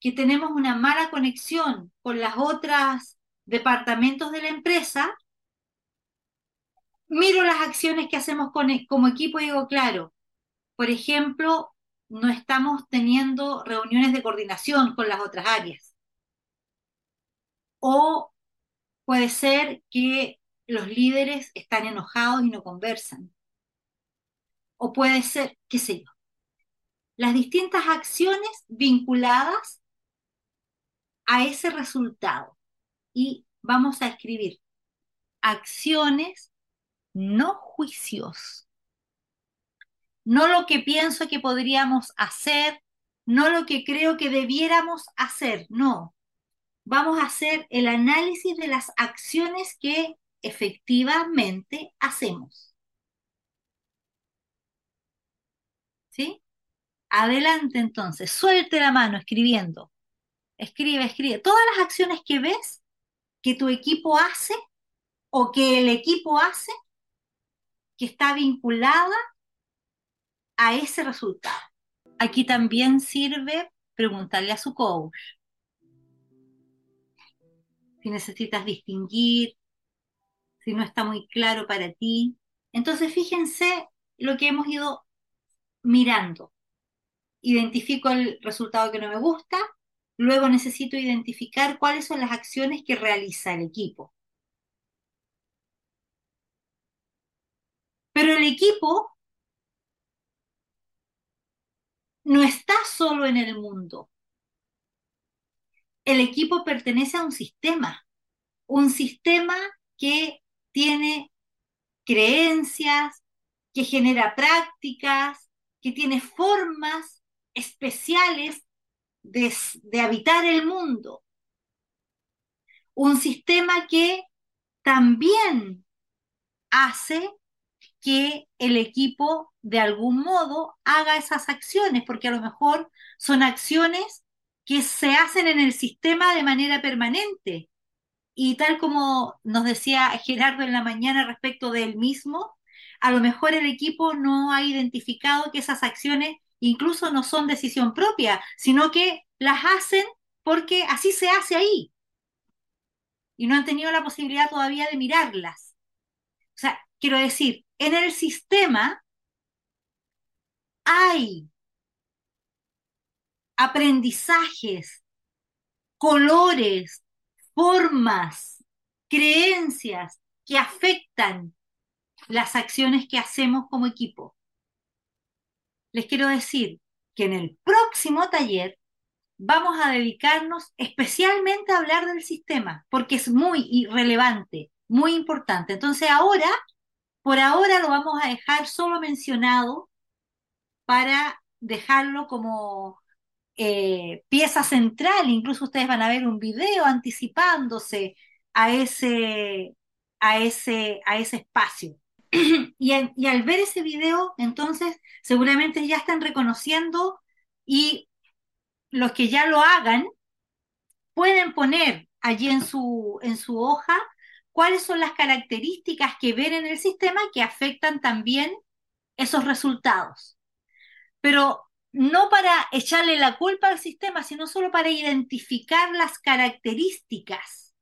que tenemos una mala conexión con las otras departamentos de la empresa, miro las acciones que hacemos con, como equipo y digo, claro, por ejemplo, no estamos teniendo reuniones de coordinación con las otras áreas. O puede ser que los líderes están enojados y no conversan. O puede ser, qué sé yo, las distintas acciones vinculadas a ese resultado. Y vamos a escribir acciones, no juicios. No lo que pienso que podríamos hacer, no lo que creo que debiéramos hacer, no. Vamos a hacer el análisis de las acciones que efectivamente hacemos. ¿Sí? Adelante entonces, suelte la mano escribiendo. Escribe, escribe. Todas las acciones que ves que tu equipo hace o que el equipo hace, que está vinculada a ese resultado. Aquí también sirve preguntarle a su coach si necesitas distinguir si no está muy claro para ti. Entonces, fíjense lo que hemos ido mirando. Identifico el resultado que no me gusta, luego necesito identificar cuáles son las acciones que realiza el equipo. Pero el equipo no está solo en el mundo. El equipo pertenece a un sistema, un sistema que tiene creencias, que genera prácticas, que tiene formas especiales de, habitar el mundo. Un sistema que también hace que el equipo de algún modo haga esas acciones, porque a lo mejor son acciones que se hacen en el sistema de manera permanente, y tal como nos decía Gerardo en la mañana respecto del mismo, a lo mejor el equipo no ha identificado que esas acciones incluso no son decisión propia, sino que las hacen porque así se hace ahí. Y no han tenido la posibilidad todavía de mirarlas. O sea, quiero decir, en el sistema hay aprendizajes, colores, formas, creencias que afectan las acciones que hacemos como equipo. Les quiero decir que en el próximo taller vamos a dedicarnos especialmente a hablar del sistema, porque es muy relevante, muy importante. Entonces ahora, por ahora lo vamos a dejar solo mencionado para dejarlo como eh, pieza central. Incluso ustedes van a ver un video anticipándose a ese, a ese, a ese espacio. y, y al ver ese video, entonces seguramente ya están reconociendo y los que ya lo hagan pueden poner allí en su, en su hoja cuáles son las características que ven en el sistema que afectan también esos resultados. Pero no para echarle la culpa al sistema, sino solo para identificar las características,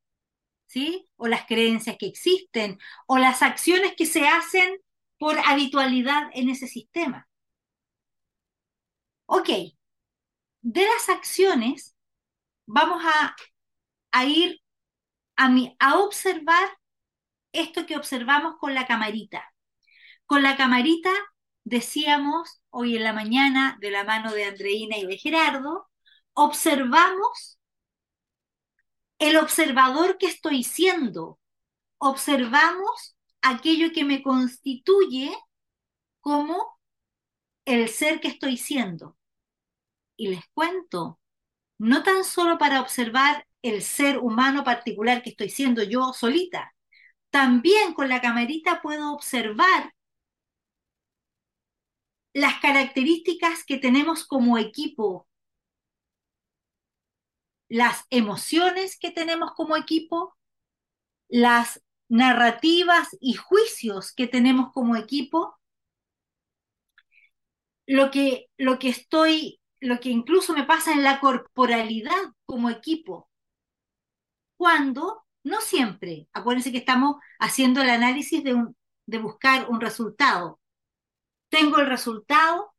¿sí? O las creencias que existen, o las acciones que se hacen por habitualidad en ese sistema. Ok, de las acciones vamos a, ir a, a observar esto que observamos con la camarita. Con la camarita decíamos hoy en la mañana de la mano de Andreina y de Gerardo, observamos el observador que estoy siendo, observamos aquello que me constituye como el ser que estoy siendo. Y les cuento, no tan solo para observar el ser humano particular que estoy siendo yo solita, también con la camarita puedo observar las características que tenemos como equipo, las emociones que tenemos como equipo, las narrativas y juicios que tenemos como equipo, lo que, lo que estoy lo que incluso me pasa en la corporalidad como equipo. Cuando, no siempre, acuérdense que estamos haciendo el análisis de, un, de buscar un resultado. Tengo el resultado,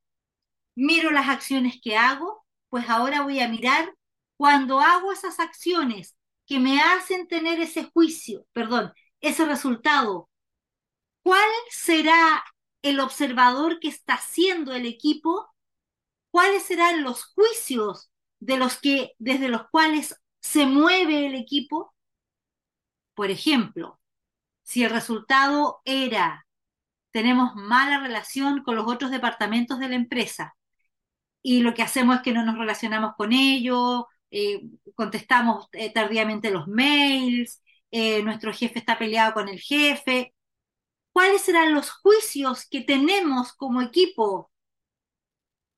miro las acciones que hago, pues ahora voy a mirar cuando hago esas acciones que me hacen tener ese juicio, perdón, ese resultado, ¿cuál será el observador que está haciendo el equipo cuáles serán los juicios de los que, desde los cuales se mueve el equipo. Por ejemplo, si el resultado era tenemos mala relación con los otros departamentos de la empresa y lo que hacemos es que no nos relacionamos con ellos, eh, contestamos eh, tardíamente los mails, eh, nuestro jefe está peleado con el jefe. ¿Cuáles serán los juicios que tenemos como equipo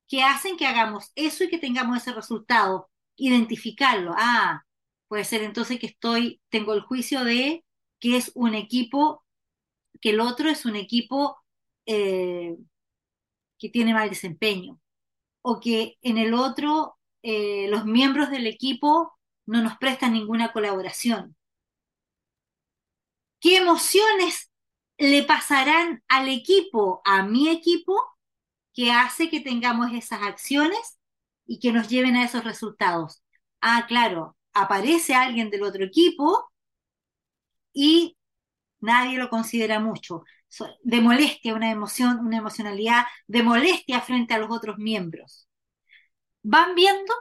que hacen que hagamos eso y que tengamos ese resultado, identificarlo. Ah, puede ser entonces que estoy, tengo el juicio de que es un equipo, que el otro es un equipo eh, que tiene mal desempeño, o que en el otro eh, los miembros del equipo no nos prestan ninguna colaboración. ¿Qué emociones le pasarán al equipo, a mi equipo, que hace que tengamos esas acciones y que nos lleven a esos resultados. Ah, claro, aparece alguien del otro equipo y nadie lo considera mucho. De molestia, una emoción, una emocionalidad de molestia frente a los otros miembros. ¿Van viendo?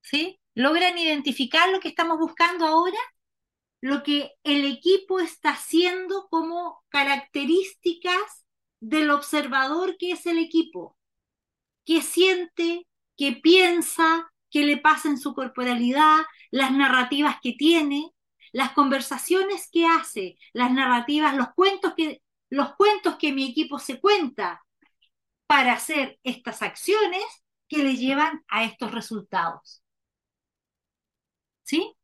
¿Sí? ¿Logran identificar lo que estamos buscando ahora? Lo que el equipo está haciendo como características del observador que es el equipo, que siente, que piensa, que le pasa en su corporalidad, las narrativas que tiene, las conversaciones que hace, las narrativas, los cuentos que, los cuentos que mi equipo se cuenta para hacer estas acciones que le llevan a estos resultados. ¿Sí?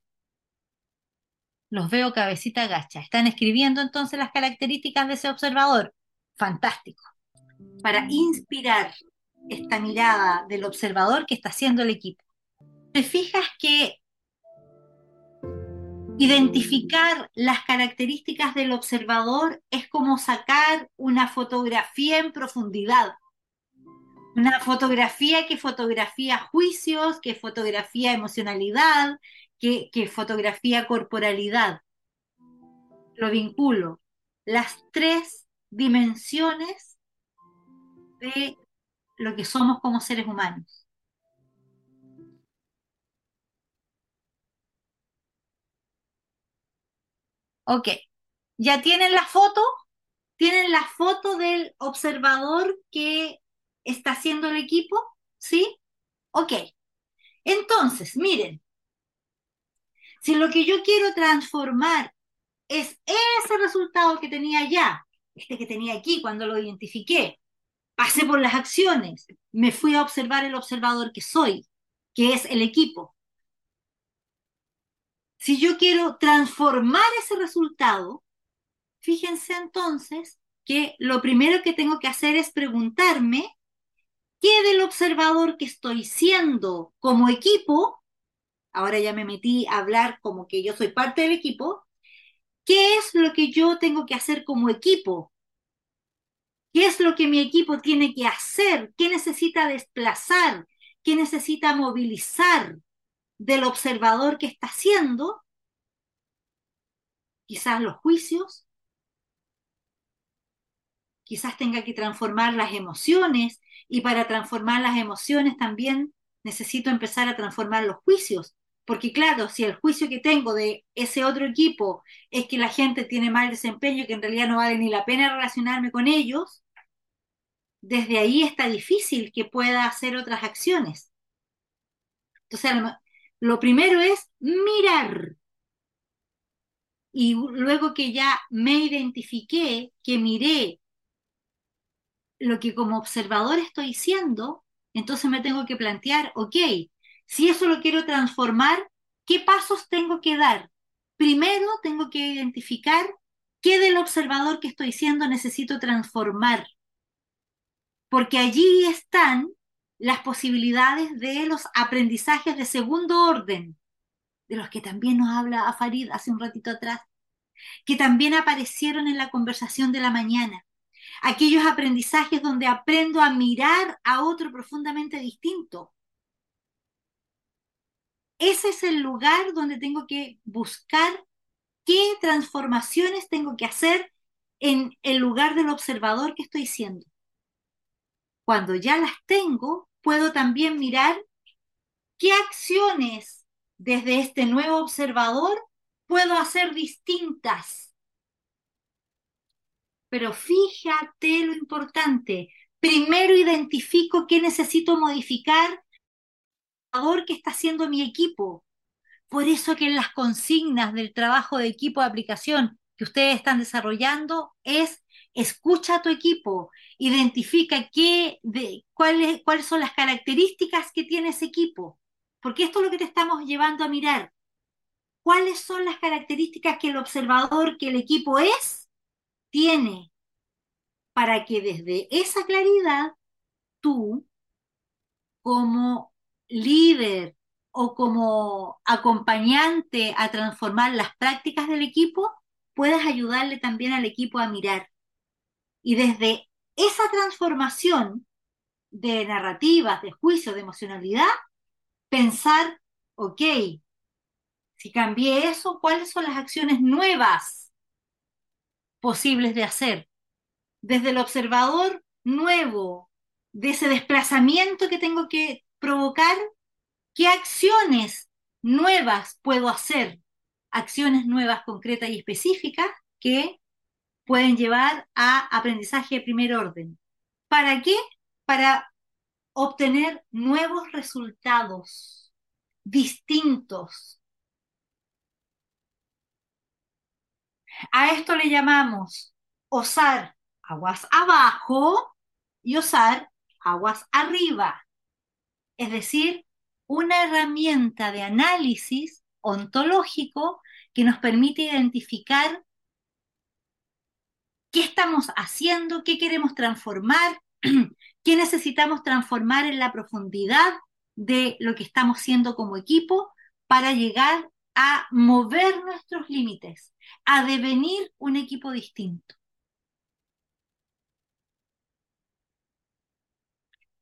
Los veo cabecita gacha. Están escribiendo entonces las características de ese observador fantástico para inspirar esta mirada del observador que está haciendo el equipo. Te fijas que Identificar las características del observador es como sacar una fotografía en profundidad. Una fotografía que fotografía juicios, que fotografía emocionalidad, que, fotografía corporalidad. Lo vinculo. Las tres dimensiones de lo que somos como seres humanos. Ok, ya tienen la foto, tienen la foto del observador que está haciendo el equipo, ¿sí? Ok, entonces, miren, si lo que yo quiero transformar es ese resultado que tenía ya, este que tenía aquí cuando lo identifiqué, pasé por las acciones, me fui a observar el observador que soy, que es el equipo. Si yo quiero transformar ese resultado, fíjense entonces que lo primero que tengo que hacer es preguntarme qué del observador que estoy siendo como equipo, ahora ya me metí a hablar como que yo soy parte del equipo, ¿qué es lo que yo tengo que hacer como equipo? ¿Qué es lo que mi equipo tiene que hacer? ¿Qué necesita desplazar? ¿Qué necesita movilizar del observador que está haciendo? Quizás los juicios, quizás tenga que transformar las emociones y para transformar las emociones también necesito empezar a transformar los juicios. Porque claro, si el juicio que tengo de ese otro equipo es que la gente tiene mal desempeño, que en realidad no vale ni la pena relacionarme con ellos, desde ahí está difícil que pueda hacer otras acciones. Entonces, lo primero es mirar. Y luego que ya me identifiqué, que miré lo que como observador estoy siendo, entonces me tengo que plantear, ok, si eso lo quiero transformar, ¿qué pasos tengo que dar? Primero tengo que identificar qué del observador que estoy siendo necesito transformar, porque allí están las posibilidades de los aprendizajes de segundo orden, de los que también nos habla Farid hace un ratito atrás, que también aparecieron en la conversación de la mañana. Aquellos aprendizajes donde aprendo a mirar a otro profundamente distinto, ese es el lugar donde tengo que buscar qué transformaciones tengo que hacer en el lugar del observador que estoy siendo. Cuando ya las tengo, puedo también mirar qué acciones desde este nuevo observador puedo hacer distintas. Pero fíjate lo importante. Primero identifico qué necesito modificar que está haciendo mi equipo. Por eso que en las consignas del trabajo de equipo de aplicación que ustedes están desarrollando es escucha a tu equipo, identifica qué, de, cuáles, cuáles son las características que tiene ese equipo, porque esto es lo que te estamos llevando a mirar. ¿Cuáles son las características que el observador, que el equipo es, tiene? Para que desde esa claridad tú, como líder o como acompañante a transformar las prácticas del equipo, puedes ayudarle también al equipo a mirar. Y desde esa transformación de narrativas, de juicio, de emocionalidad, pensar, ok, si cambié eso, ¿cuáles son las acciones nuevas posibles de hacer? Desde el observador nuevo, de ese desplazamiento que tengo que provocar qué acciones nuevas puedo hacer, acciones nuevas, concretas y específicas que pueden llevar a aprendizaje de primer orden. ¿Para qué? Para obtener nuevos resultados distintos. A esto le llamamos osar aguas abajo y osar aguas arriba es decir, una herramienta de análisis ontológico que nos permite identificar qué estamos haciendo, qué queremos transformar, qué necesitamos transformar en la profundidad de lo que estamos siendo como equipo para llegar a mover nuestros límites, a devenir un equipo distinto.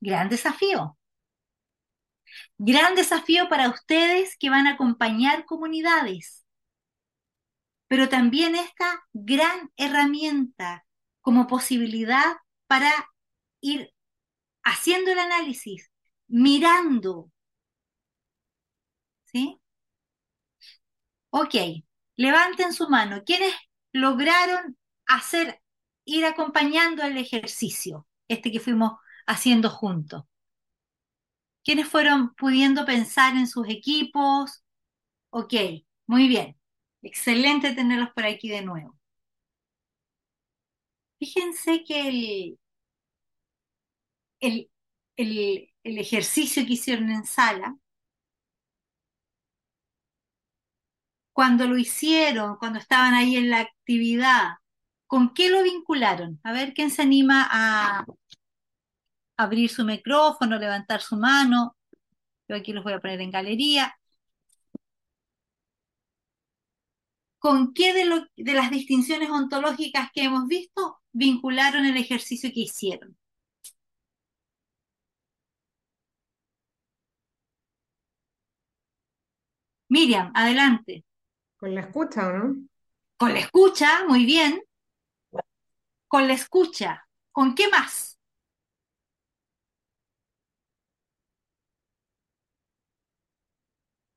Gran desafío. Gran desafío para ustedes que van a acompañar comunidades, pero también esta gran herramienta como posibilidad para ir haciendo el análisis, mirando. ¿Sí? Ok, levanten su mano. ¿Quiénes lograron hacer, ir acompañando el ejercicio, este que fuimos haciendo juntos? ¿Quiénes fueron pudiendo pensar en sus equipos? Ok, muy bien. Excelente tenerlos por aquí de nuevo. Fíjense que el, el, el, ejercicio que hicieron en sala, cuando lo hicieron, cuando estaban ahí en la actividad, ¿con qué lo vincularon? A ver, ¿quién se anima a abrir su micrófono, levantar su mano? Yo aquí los voy a poner en galería. ¿Con qué de, de las distinciones ontológicas que hemos visto vincularon el ejercicio que hicieron? Miriam, adelante. Con la escucha, ¿o no? Con la escucha, muy bien. Con la escucha. ¿Con qué más?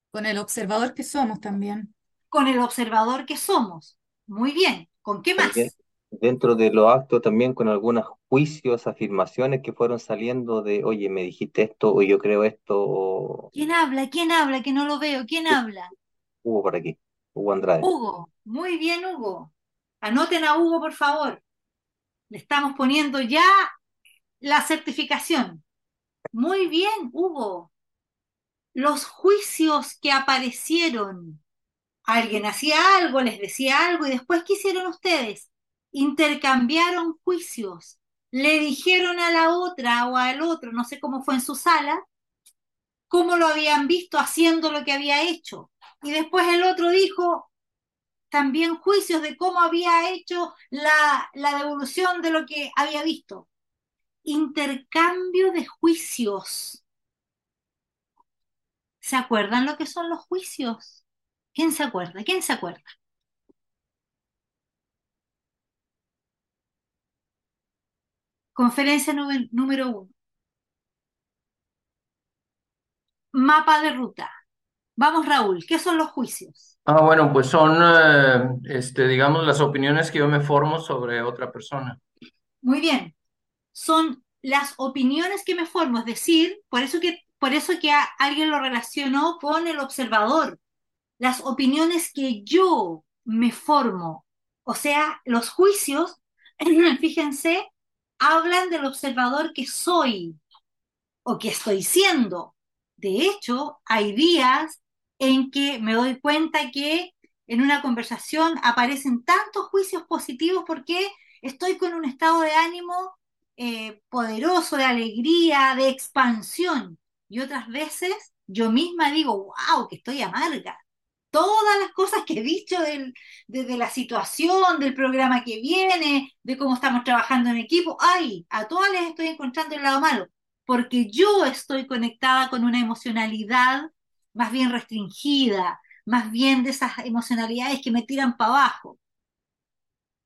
Con el observador que somos también. Con el observador que somos. Muy bien. ¿Con qué más? Dentro de los actos también con algunos juicios, afirmaciones que fueron saliendo de, oye, me dijiste esto o yo creo esto. ¿Quién habla? ¿Quién habla? Que no lo veo. ¿Quién habla? Hugo por aquí. Hugo Andrade. Hugo. Muy bien, Hugo. Anoten a Hugo, por favor. Le estamos poniendo ya la certificación. Muy bien, Hugo. Los juicios que aparecieron. Alguien hacía algo, les decía algo y después, ¿qué hicieron ustedes? Intercambiaron juicios. Le dijeron a la otra o al otro, no sé cómo fue en su sala, cómo lo habían visto haciendo lo que había hecho. Y después el otro dijo también juicios de cómo había hecho la, la devolución de lo que había visto. Intercambio de juicios. ¿Se acuerdan lo que son los juicios? ¿Quién se acuerda? ¿Quién se acuerda? Conferencia número uno. Mapa de ruta. Vamos, Raúl, ¿qué son los juicios? Ah, bueno, pues son, eh, este, digamos, las opiniones que yo me formo sobre otra persona. Muy bien. Son las opiniones que me formo, es decir, por eso que, por eso que alguien lo relacionó con el observador. Las opiniones que yo me formo. O sea, los juicios, fíjense, hablan del observador que soy o que estoy siendo. De hecho, hay días en que me doy cuenta que en una conversación aparecen tantos juicios positivos porque estoy con un estado de ánimo eh, poderoso, de alegría, de expansión. Y otras veces yo misma digo, wow, que estoy amarga. Todas las cosas que he dicho desde la situación, del programa que viene, de cómo estamos trabajando en equipo, ay, a todas les estoy encontrando el lado malo, porque yo estoy conectada con una emocionalidad más bien restringida, más bien de esas emocionalidades que me tiran para abajo.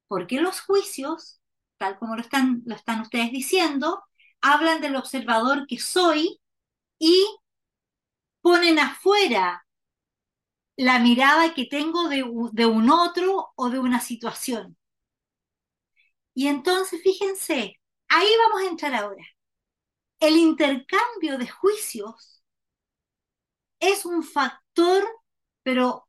Porque los juicios, tal como lo están, lo están ustedes diciendo, hablan del observador que soy y ponen afuera la mirada que tengo de, de, un otro o de una situación. Y entonces, fíjense, ahí vamos a entrar ahora. El intercambio de juicios es un factor, pero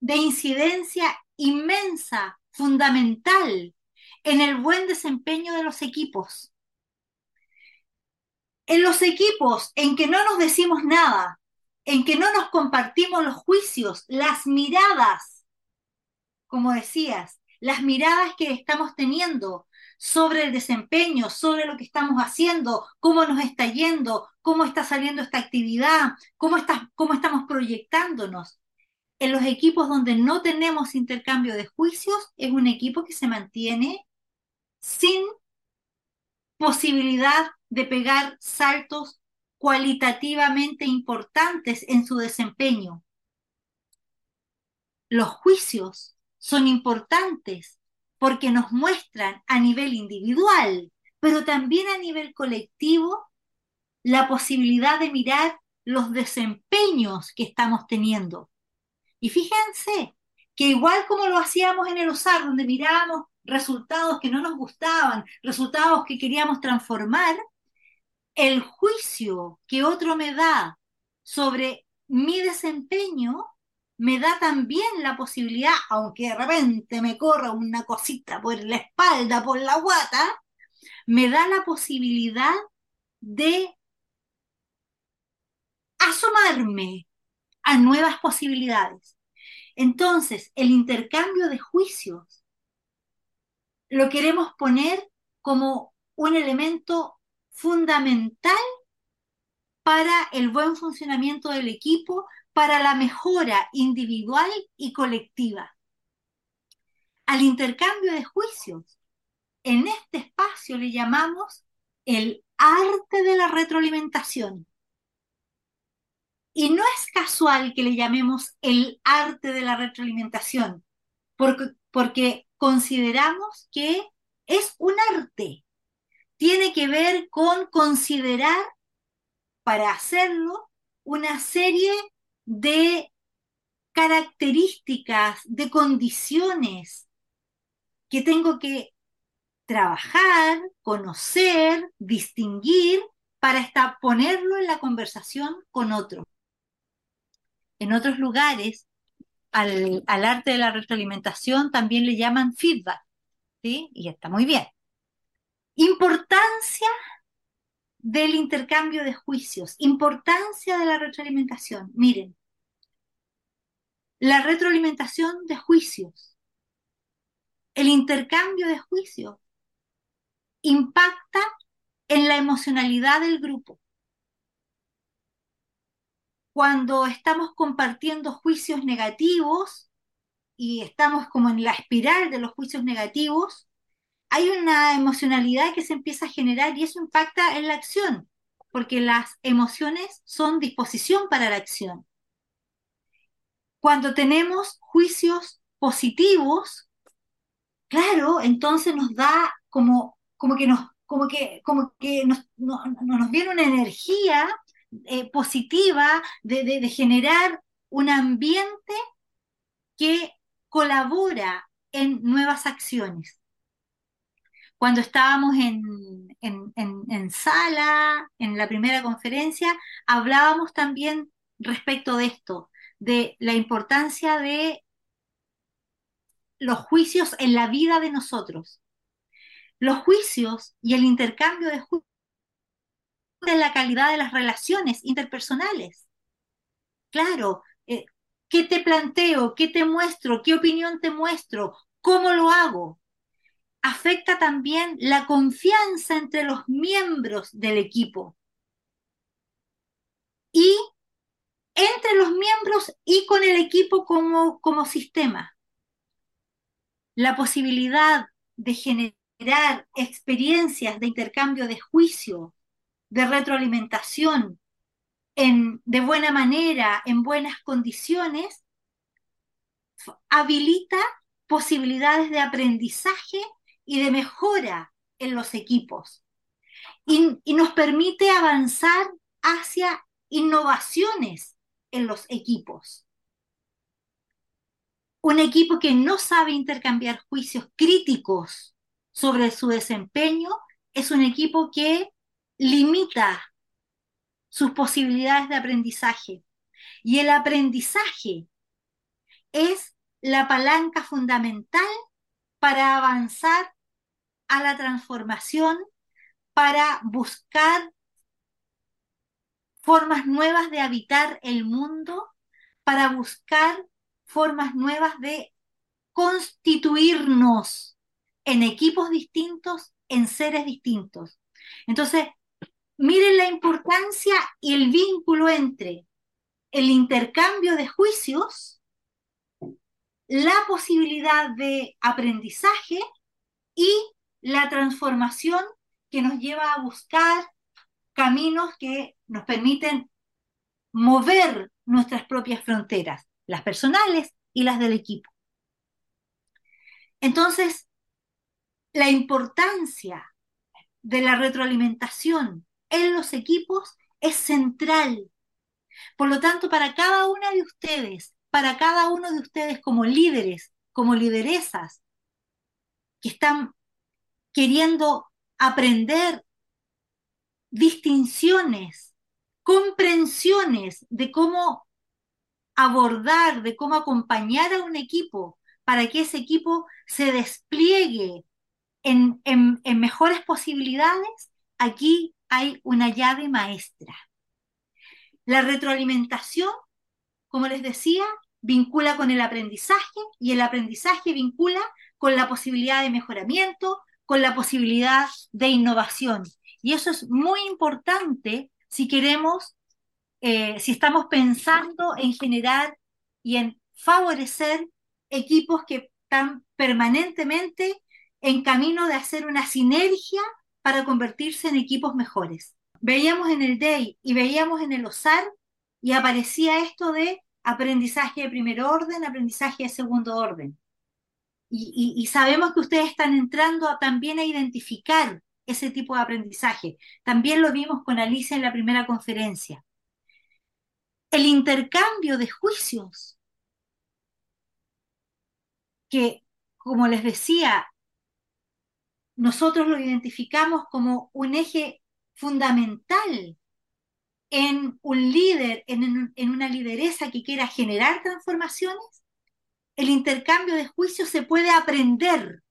de incidencia inmensa, fundamental en el buen desempeño de los equipos. En los equipos en que no nos decimos nada, en que no nos compartimos los juicios, las miradas, como decías, las miradas que estamos teniendo sobre el desempeño, sobre lo que estamos haciendo, cómo nos está yendo, cómo está saliendo esta actividad, cómo, está, estamos proyectándonos. en los equipos donde no tenemos intercambio de juicios, es un equipo que se mantiene sin posibilidad de pegar saltos cualitativamente importantes en su desempeño. Los juicios son importantes porque nos muestran a nivel individual, pero también a nivel colectivo, la posibilidad de mirar los desempeños que estamos teniendo. Y fíjense que igual como lo hacíamos en el OSAR, donde mirábamos resultados que no nos gustaban, resultados que queríamos transformar, el juicio que otro me da sobre mi desempeño me da también la posibilidad, aunque de repente me corra una cosita por la espalda, por la guata, me da la posibilidad de asomarme a nuevas posibilidades. Entonces, el intercambio de juicios lo queremos poner como un elemento fundamental para el buen funcionamiento del equipo, para la mejora individual y colectiva. Al intercambio de juicios, en este espacio le llamamos el arte de la retroalimentación. Y no es casual que le llamemos el arte de la retroalimentación, porque, porque consideramos que es un arte. Tiene que ver con considerar para hacerlo una serie de características, de condiciones que tengo que trabajar, conocer, distinguir para hasta ponerlo en la conversación con otro. En otros lugares, al, arte de la retroalimentación también le llaman feedback, ¿sí? Y está muy bien. Importancia del intercambio de juicios, importancia de la retroalimentación. Miren, la retroalimentación de juicios, el intercambio de juicios impacta en la emocionalidad del grupo. Cuando estamos compartiendo juicios negativos y estamos como en la espiral de los juicios negativos, hay una emocionalidad que se empieza a generar y eso impacta en la acción, porque las emociones son disposición para la acción. Cuando tenemos juicios positivos, claro, entonces nos da como, como que nos como que, como que nos, viene una energía eh, positiva de generar un ambiente que colabora en nuevas acciones cuando estábamos en, sala, en la primera conferencia, hablábamos también respecto de esto, de la importancia de los juicios en la vida de nosotros. Los juicios y el intercambio de juicios en la calidad de las relaciones interpersonales. Claro, eh, ¿qué te planteo? ¿Qué te muestro? ¿Qué opinión te muestro? ¿Cómo lo hago? Afecta también la confianza entre los miembros del equipo. Y entre los miembros y con el equipo como, como sistema. La posibilidad de generar experiencias de intercambio de juicio, de retroalimentación, en, de buena manera, en buenas condiciones, habilita posibilidades de aprendizaje y de mejora en los equipos. Y, nos permite avanzar hacia innovaciones en los equipos. Un equipo que no sabe intercambiar juicios críticos sobre su desempeño es un equipo que limita sus posibilidades de aprendizaje. Y el aprendizaje es la palanca fundamental para avanzar a la transformación para buscar formas nuevas de habitar el mundo, para buscar formas nuevas de constituirnos en equipos distintos, en seres distintos. Entonces, miren la importancia y el vínculo entre el intercambio de juicios la posibilidad de aprendizaje y la transformación que nos lleva a buscar caminos que nos permiten mover nuestras propias fronteras, las personales y las del equipo. Entonces, la importancia de la retroalimentación en los equipos es central. Por lo tanto, para cada una de ustedes, para cada uno de ustedes como líderes, como lideresas, que están queriendo aprender distinciones, comprensiones de cómo abordar, de cómo acompañar a un equipo para que ese equipo se despliegue en, mejores posibilidades, aquí hay una llave maestra. La retroalimentación, como les decía, vincula con el aprendizaje y el aprendizaje vincula con la posibilidad de mejoramiento, con la posibilidad de innovación. Y eso es muy importante si queremos, eh, si estamos pensando en generar y en favorecer equipos que están permanentemente en camino de hacer una sinergia para convertirse en equipos mejores. Veíamos en el DEI y veíamos en el OSAR y aparecía esto de aprendizaje de primer orden, aprendizaje de segundo orden. Y, sabemos que ustedes están entrando también a identificar ese tipo de aprendizaje. También lo vimos con Alicia en la primera conferencia. El intercambio de juicios, que, como les decía, nosotros lo identificamos como un eje fundamental en un líder, en, en, una lideresa que quiera generar transformaciones, el intercambio de juicios se puede aprender.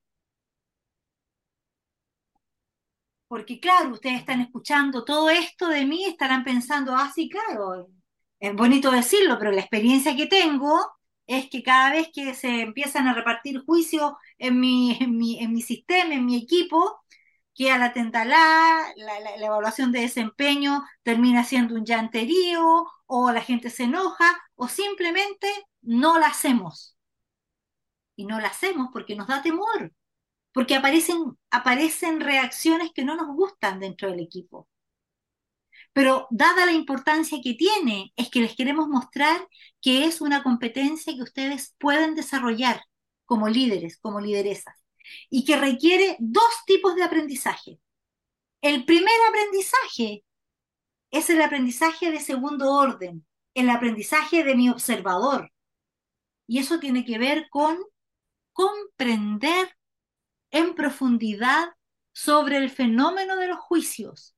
Porque claro, ustedes están escuchando todo esto de mí, estarán pensando, ah, sí, claro, es bonito decirlo, pero la experiencia que tengo es que cada vez que se empiezan a repartir juicios en mi, en mi, en mi sistema, en mi equipo, que a la tentalá, la, la, evaluación de desempeño termina siendo un llanterío, o la gente se enoja, o simplemente no la hacemos. Y no la hacemos porque nos da temor, porque aparecen, aparecen reacciones que no nos gustan dentro del equipo. Pero dada la importancia que tiene, es que les queremos mostrar que es una competencia que ustedes pueden desarrollar como líderes, como lideresas, y que requiere dos tipos de aprendizaje. El primer aprendizaje es el aprendizaje de segundo orden, el aprendizaje de mi observador. Y eso tiene que ver con comprender en profundidad sobre el fenómeno de los juicios,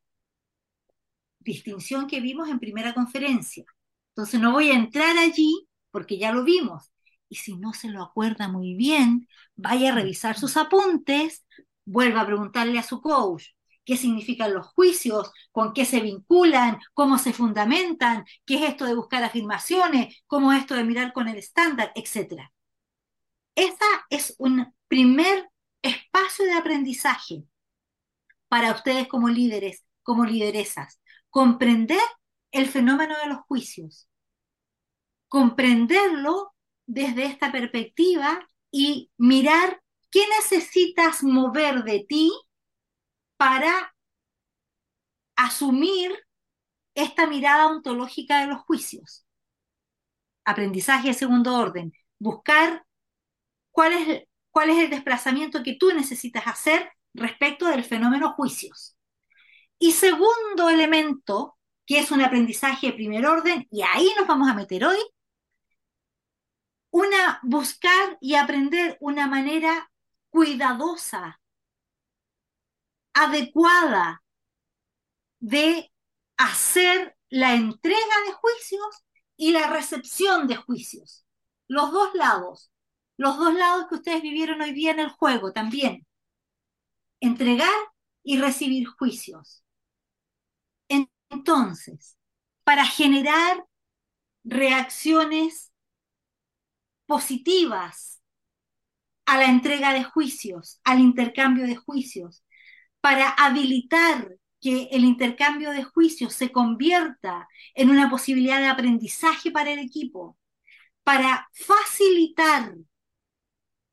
distinción que vimos en primera conferencia. Entonces no voy a entrar allí porque ya lo vimos. Y si no se lo acuerda muy bien, vaya a revisar sus apuntes, vuelva a preguntarle a su coach qué significan los juicios, con qué se vinculan, cómo se fundamentan, qué es esto de buscar afirmaciones, cómo es esto de mirar con el estándar, etc. Ese es un primer espacio de aprendizaje para ustedes como líderes, como lideresas comprender el fenómeno de los juicios, comprenderlo desde esta perspectiva y mirar qué necesitas mover de ti para asumir esta mirada ontológica de los juicios. Aprendizaje de segundo orden, buscar cuál es, cuál es el desplazamiento que tú necesitas hacer respecto del fenómeno juicios. Y segundo elemento, que es un aprendizaje de primer orden, y ahí nos vamos a meter hoy, una buscar y aprender una manera cuidadosa, adecuada de hacer la entrega de juicios y la recepción de juicios. Los dos lados, los dos lados que ustedes vivieron hoy día en el juego también. Entregar y recibir juicios. Entonces, para generar reacciones positivas a la entrega de juicios, al intercambio de juicios, para habilitar que el intercambio de juicios se convierta en una posibilidad de aprendizaje para el equipo, para facilitar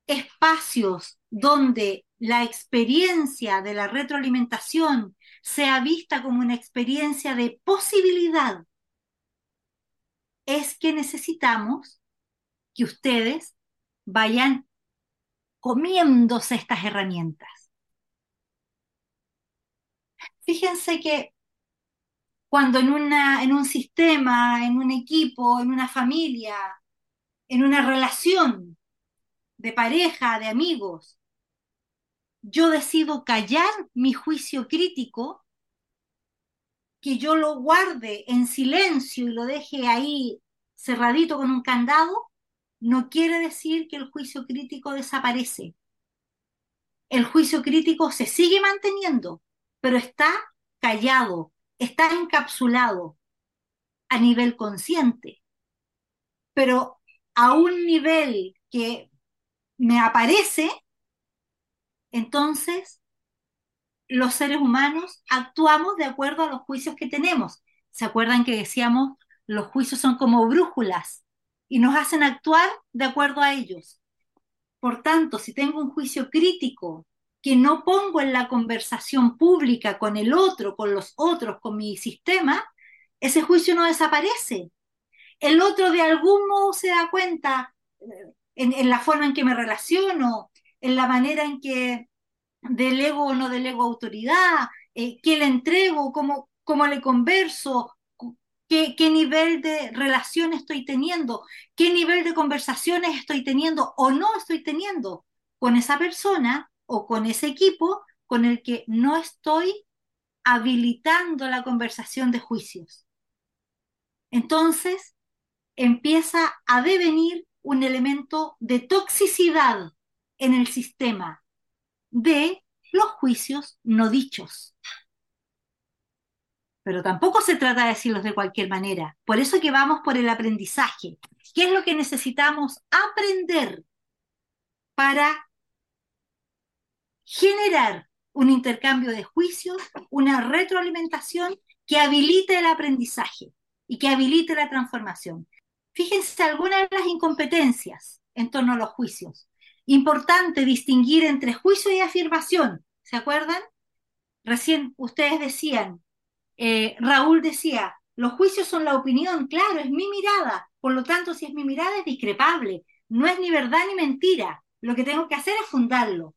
espacios donde la experiencia de la retroalimentación sea vista como una experiencia de posibilidad, es que necesitamos que ustedes vayan comiéndose estas herramientas. Fíjense que cuando en, una, en un sistema, en un equipo, en una familia, en una relación de pareja, de amigos, yo decido callar mi juicio crítico, que yo lo guarde en silencio y lo deje ahí cerradito con un candado, no quiere decir que el juicio crítico desaparece. El juicio crítico se sigue manteniendo, pero está callado, está encapsulado a nivel consciente. Pero a un nivel que me aparece, entonces los seres humanos actuamos de acuerdo a los juicios que tenemos. ¿Se acuerdan que decíamos los juicios son como brújulas y nos hacen actuar de acuerdo a ellos? Por tanto, si tengo un juicio crítico que no pongo en la conversación pública con el otro, con los otros, con mi sistema, ese juicio no desaparece. El otro de algún modo se da cuenta eh, en, la forma en que me relaciono, en la manera en que delego o no delego autoridad, eh, qué le entrego, cómo, cómo le converso, qué, nivel de relación estoy teniendo, qué nivel de conversaciones estoy teniendo o no estoy teniendo con esa persona o con ese equipo con el que no estoy habilitando la conversación de juicios. Entonces empieza a devenir un elemento de toxicidad en el sistema de los juicios no dichos. Pero tampoco se trata de decirlos de cualquier manera. Por eso que vamos por el aprendizaje. ¿Qué es lo que necesitamos aprender para generar un intercambio de juicios, una retroalimentación que habilite el aprendizaje y que habilite la transformación. Fíjense algunas de las incompetencias en torno a los juicios. Importante distinguir entre juicio y afirmación. ¿Se acuerdan? Recién ustedes decían, eh, Raúl decía, los juicios son la opinión, claro, es mi mirada. Por lo tanto, si es mi mirada es discrepable. No es ni verdad ni mentira. Lo que tengo que hacer es fundarlo.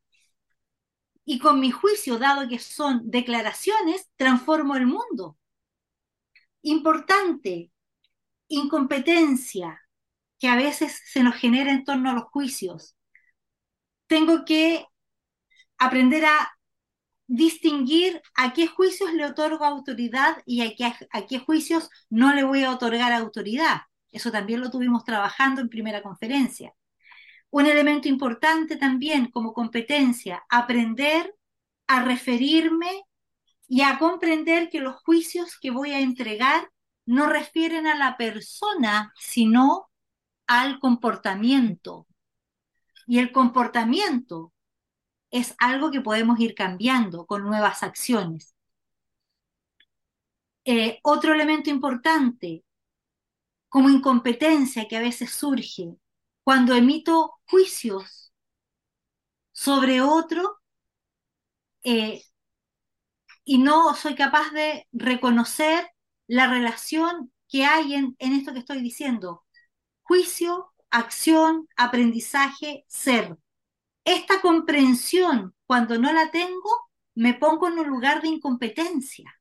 Y con mi juicio, dado que son declaraciones, transformo el mundo. Importante, incompetencia que a veces se nos genera en torno a los juicios. Tengo que aprender a distinguir a qué juicios le otorgo autoridad y a qué, a qué juicios no le voy a otorgar autoridad. Eso también lo tuvimos trabajando en primera conferencia. Un elemento importante también como competencia, aprender a referirme y a comprender que los juicios que voy a entregar no refieren a la persona, sino al comportamiento. Y el comportamiento es algo que podemos ir cambiando con nuevas acciones. Eh, otro elemento importante, como incompetencia que a veces surge cuando emito juicios sobre otro eh, y no soy capaz de reconocer la relación que hay en, esto que estoy diciendo. Juicio, acción, aprendizaje, ser. Esta comprensión, cuando no la tengo, me pongo en un lugar de incompetencia.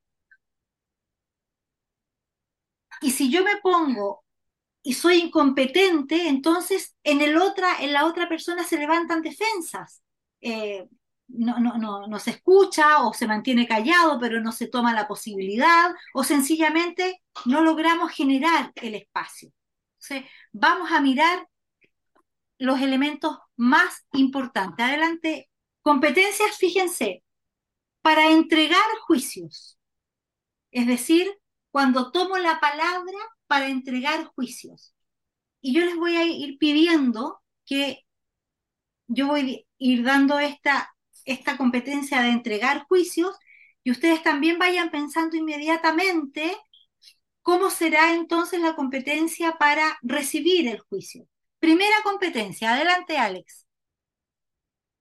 Y si yo me pongo y soy incompetente, entonces en, el otra, en la otra persona se levantan defensas. Eh, no, no, no, no se escucha o se mantiene callado, pero no se toma la posibilidad o sencillamente no logramos generar el espacio. Vamos a mirar los elementos más importantes. Adelante, competencias, fíjense, para entregar juicios. Es decir, cuando tomo la palabra para entregar juicios. Y yo les voy a ir pidiendo que yo voy a ir dando esta esta competencia de entregar juicios y ustedes también vayan pensando inmediatamente cómo será entonces la competencia para recibir el juicio. Primera competencia, adelante Alex.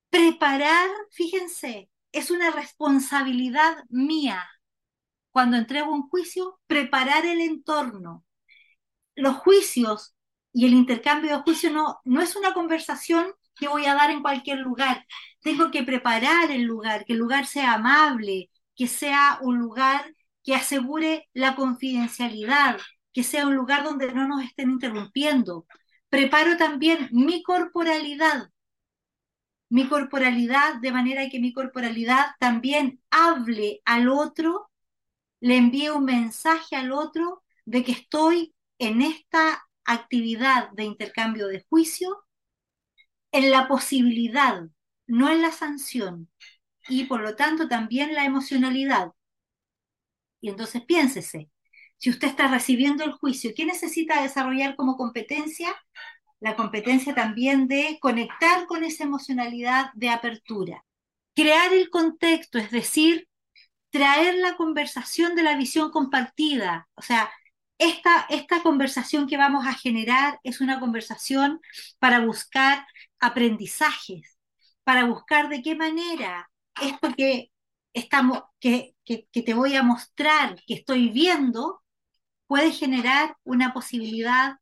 preparar, fíjense, es una responsabilidad mía. Cuando entrego un juicio, preparar el entorno. Los juicios y el intercambio de juicio no, no es una conversación que voy a dar en cualquier lugar. Tengo que preparar el lugar, que el lugar sea amable, que sea un lugar que asegure la confidencialidad, que sea un lugar donde no nos estén interrumpiendo. Preparo también mi corporalidad, mi corporalidad de manera que mi corporalidad también hable al otro, le envíe un mensaje al otro de que estoy en esta actividad de intercambio de juicio, en la posibilidad, no en la sanción, y por lo tanto también la emocionalidad. Y entonces piénsese, si usted está recibiendo el juicio, ¿qué necesita desarrollar como competencia? la competencia también de conectar con esa emocionalidad de apertura. Crear el contexto, es decir, traer la conversación de la visión compartida. O sea, esta, esta conversación que vamos a generar es una conversación para buscar aprendizajes, para buscar de qué manera esto que, estamos, que, que, que te voy a mostrar, que estoy viendo, puede generar una posibilidad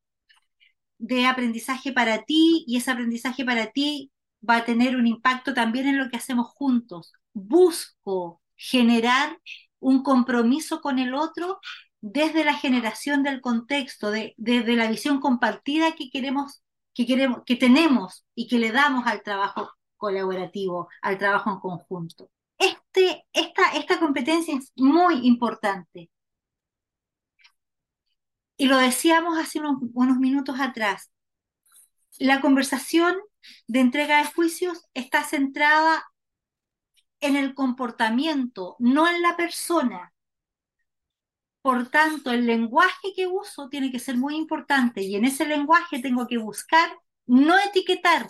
de aprendizaje para ti y ese aprendizaje para ti va a tener un impacto también en lo que hacemos juntos. Busco generar un compromiso con el otro desde la generación del contexto, de, desde la visión compartida que queremos, que tenemos y que le damos al trabajo colaborativo, al trabajo en conjunto. Este, esta competencia es muy importante y lo decíamos hace unos, minutos atrás, la conversación de entrega de juicios está centrada en el comportamiento, no en la persona. Por tanto, el lenguaje que uso tiene que ser muy importante y en ese lenguaje tengo que buscar no etiquetar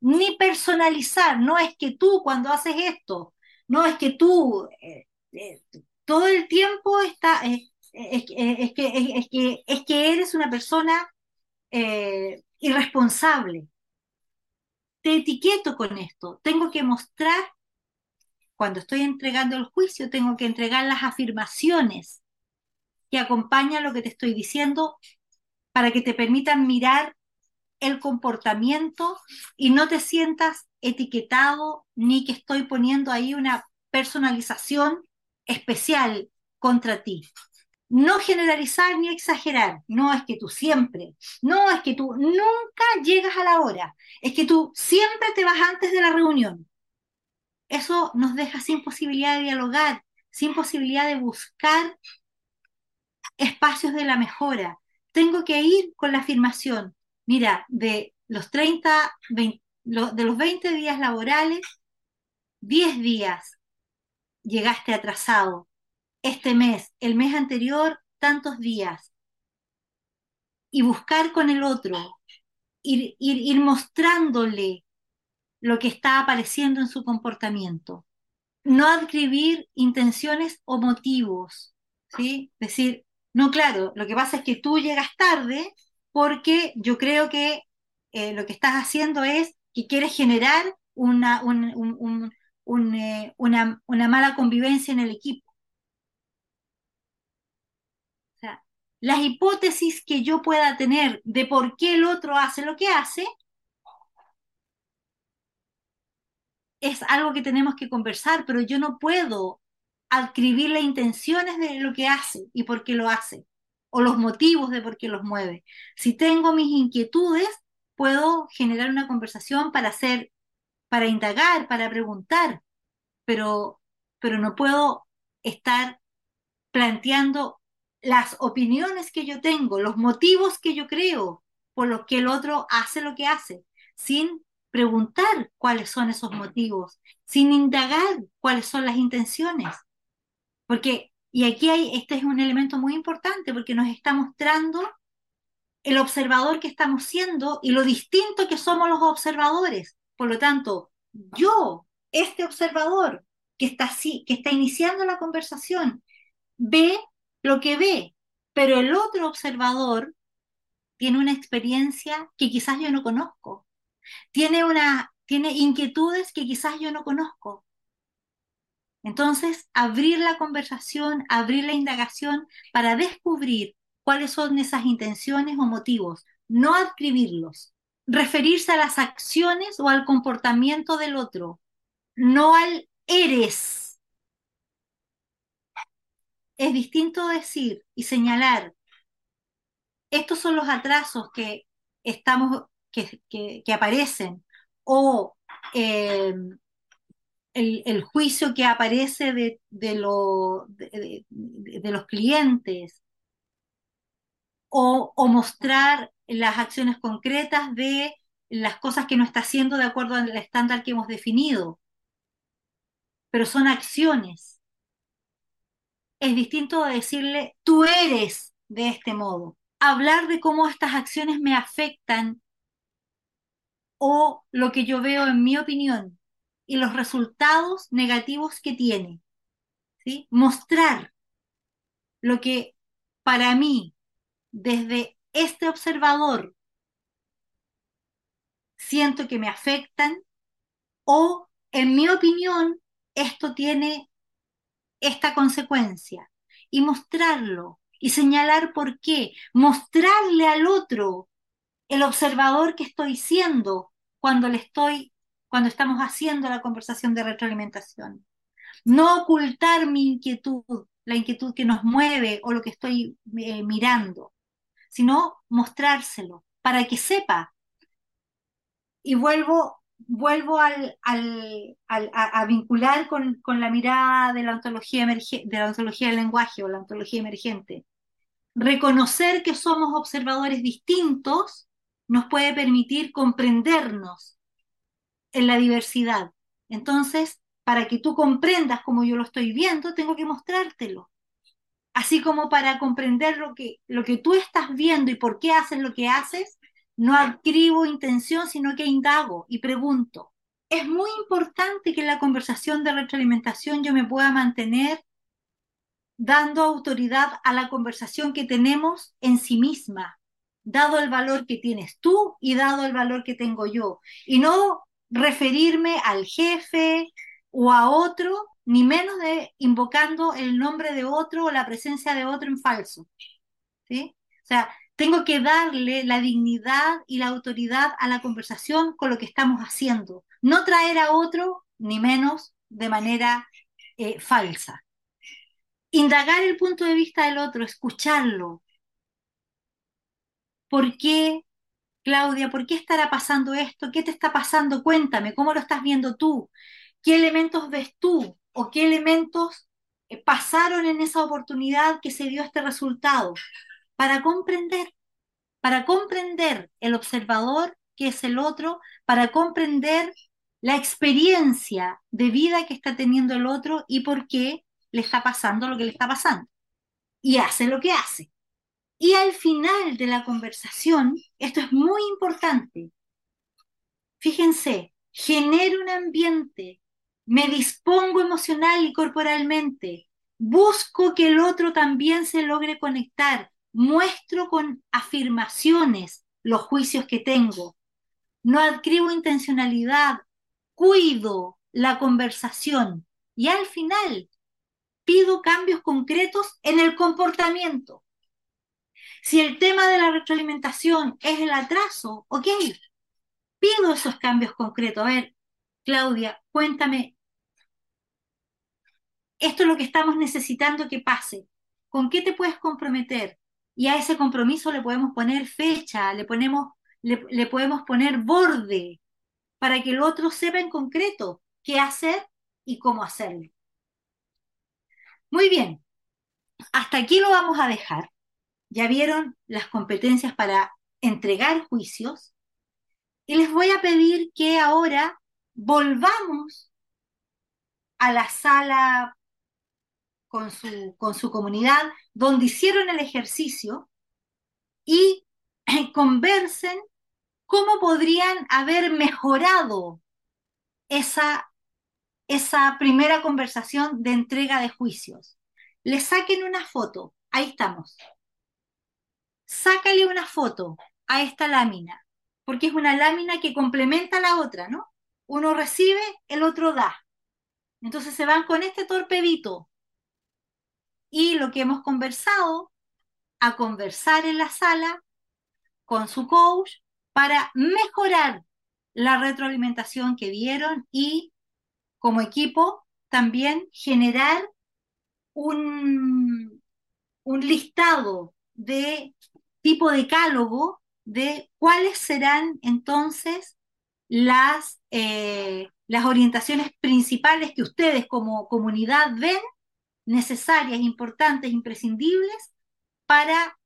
ni personalizar. No es que tú cuando haces esto, no es que tú eh, eh, todo el tiempo está, eh, es, es, que, es, que, es que eres una persona eh, irresponsable. Te etiqueto con esto. Tengo que mostrar, cuando estoy entregando el juicio, tengo que entregar las afirmaciones que acompañan lo que te estoy diciendo para que te permitan mirar el comportamiento y no te sientas etiquetado ni que estoy poniendo ahí una personalización especial contra ti no generalizar ni exagerar. No es que tú siempre, no es que tú nunca llegas a la hora, es que tú siempre te vas antes de la reunión. Eso nos deja sin posibilidad de dialogar, sin posibilidad de buscar espacios de la mejora. Tengo que ir con la afirmación, mira, de los 30, de los 20 días laborales, 10 días llegaste atrasado, este mes, el mes anterior, tantos días. Y buscar con el otro, ir, ir, mostrándole lo que está apareciendo en su comportamiento. No adquirir intenciones o motivos, ¿sí? Decir, no, claro, lo que pasa es que tú llegas tarde porque yo creo que eh, lo que estás haciendo es que quieres generar una, eh, una, una mala convivencia en el equipo. Las hipótesis que yo pueda tener de por qué el otro hace lo que hace, es algo que tenemos que conversar, pero yo no puedo adquirir las intenciones de lo que hace y por qué lo hace, o los motivos de por qué los mueve. Si tengo mis inquietudes, puedo generar una conversación para hacer, para indagar, para preguntar, pero, pero no puedo estar planteando las opiniones que yo tengo, los motivos que yo creo por los que el otro hace lo que hace, sin preguntar cuáles son esos motivos, sin indagar cuáles son las intenciones. Porque, y aquí hay, este es un elemento muy importante porque nos está mostrando el observador que estamos siendo y lo distinto que somos los observadores. Por lo tanto, yo, este observador que está, así, que está iniciando la conversación, ve lo que ve, pero el otro observador tiene una experiencia que quizás yo no conozco, tiene una, tiene inquietudes que quizás yo no conozco. Entonces, abrir la conversación, abrir la indagación para descubrir cuáles son esas intenciones o motivos, no adscribirlos, referirse a las acciones o al comportamiento del otro, no al eres. Es distinto decir y señalar, estos son los atrasos que estamos, que, que, aparecen, o eh, el, juicio que aparece de, de, de, los clientes, o, o, mostrar las acciones concretas de las cosas que no está haciendo de acuerdo al estándar que hemos definido. Pero son acciones. Es distinto a decirle, tú eres de este modo. Hablar de cómo estas acciones me afectan o lo que yo veo en mi opinión y los resultados negativos que tiene. ¿sí? Mostrar lo que para mí, desde este observador, siento que me afectan o, en mi opinión, esto tiene esta consecuencia. Y mostrarlo y señalar por qué, mostrarle al otro el observador que estoy siendo cuando le estoy cuando estamos haciendo la conversación de retroalimentación. No ocultar mi inquietud, la inquietud que nos mueve o lo que estoy eh, mirando, sino mostrárselo para que sepa. Y vuelvo, vuelvo al, a, vincular con, la mirada de la, ontología de la ontología del lenguaje o la ontología emergente. Reconocer que somos observadores distintos nos puede permitir comprendernos en la diversidad. Entonces, para que tú comprendas como yo lo estoy viendo, tengo que mostrártelo. Así como para comprender lo que, lo que tú estás viendo y por qué haces lo que haces, no adquiero intención, sino que indago y pregunto. Es muy importante que en la conversación de retroalimentación yo me pueda mantener dando autoridad a la conversación que tenemos en sí misma, dado el valor que tienes tú y dado el valor que tengo yo. Y no referirme al jefe o a otro, ni menos de invocando el nombre de otro o la presencia de otro en falso. ¿sí? O sea, tengo que darle la dignidad y la autoridad a la conversación con lo que estamos haciendo. No traer a otro, ni menos de manera eh, falsa. Indagar el punto de vista del otro, escucharlo. ¿Por qué Claudia, ¿por qué estará pasando esto? ¿Qué te está pasando? Cuéntame, ¿cómo lo estás viendo tú? ¿Qué elementos ves tú? ¿O qué elementos eh, pasaron en esa oportunidad que se dio este resultado? Para comprender, para comprender el observador que es el otro, para comprender la experiencia de vida que está teniendo el otro y por qué le está pasando lo que le está pasando. Y hace lo que hace. Y al final de la conversación, esto es muy importante, fíjense, genero un ambiente, me dispongo emocional y corporalmente, busco que el otro también se logre conectar, muestro con afirmaciones los juicios que tengo, no adquiero intencionalidad, cuido la conversación y al final pido cambios concretos en el comportamiento. Si el tema de la retroalimentación es el atraso, ok, pido esos cambios concretos. A ver, Claudia, cuéntame, esto es lo que estamos necesitando que pase. ¿Con qué te puedes comprometer? Y a ese compromiso le podemos poner fecha, le, ponemos, le, podemos poner borde para que el otro sepa en concreto qué hacer y cómo hacerlo. Muy bien, hasta aquí lo vamos a dejar ya vieron las competencias para entregar juicios y les voy a pedir que ahora volvamos a la sala con su, con su comunidad donde hicieron el ejercicio y conversen cómo podrían haber mejorado esa, esa primera conversación de entrega de juicios. Les saquen una foto, ahí estamos sácale una foto a esta lámina, porque es una lámina que complementa la otra, ¿no? uno recibe, el otro da. Entonces se van con este torpedito. Y lo que hemos conversado, a conversar en la sala con su coach para mejorar la retroalimentación que dieron y como equipo también generar un, un listado de tipo de decálogo de cuáles serán entonces las, eh, las orientaciones principales que ustedes como comunidad ven necesarias, importantes, imprescindibles para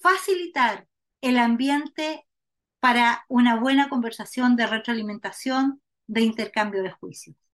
facilitar el ambiente para una buena conversación de retroalimentación, de intercambio de juicios.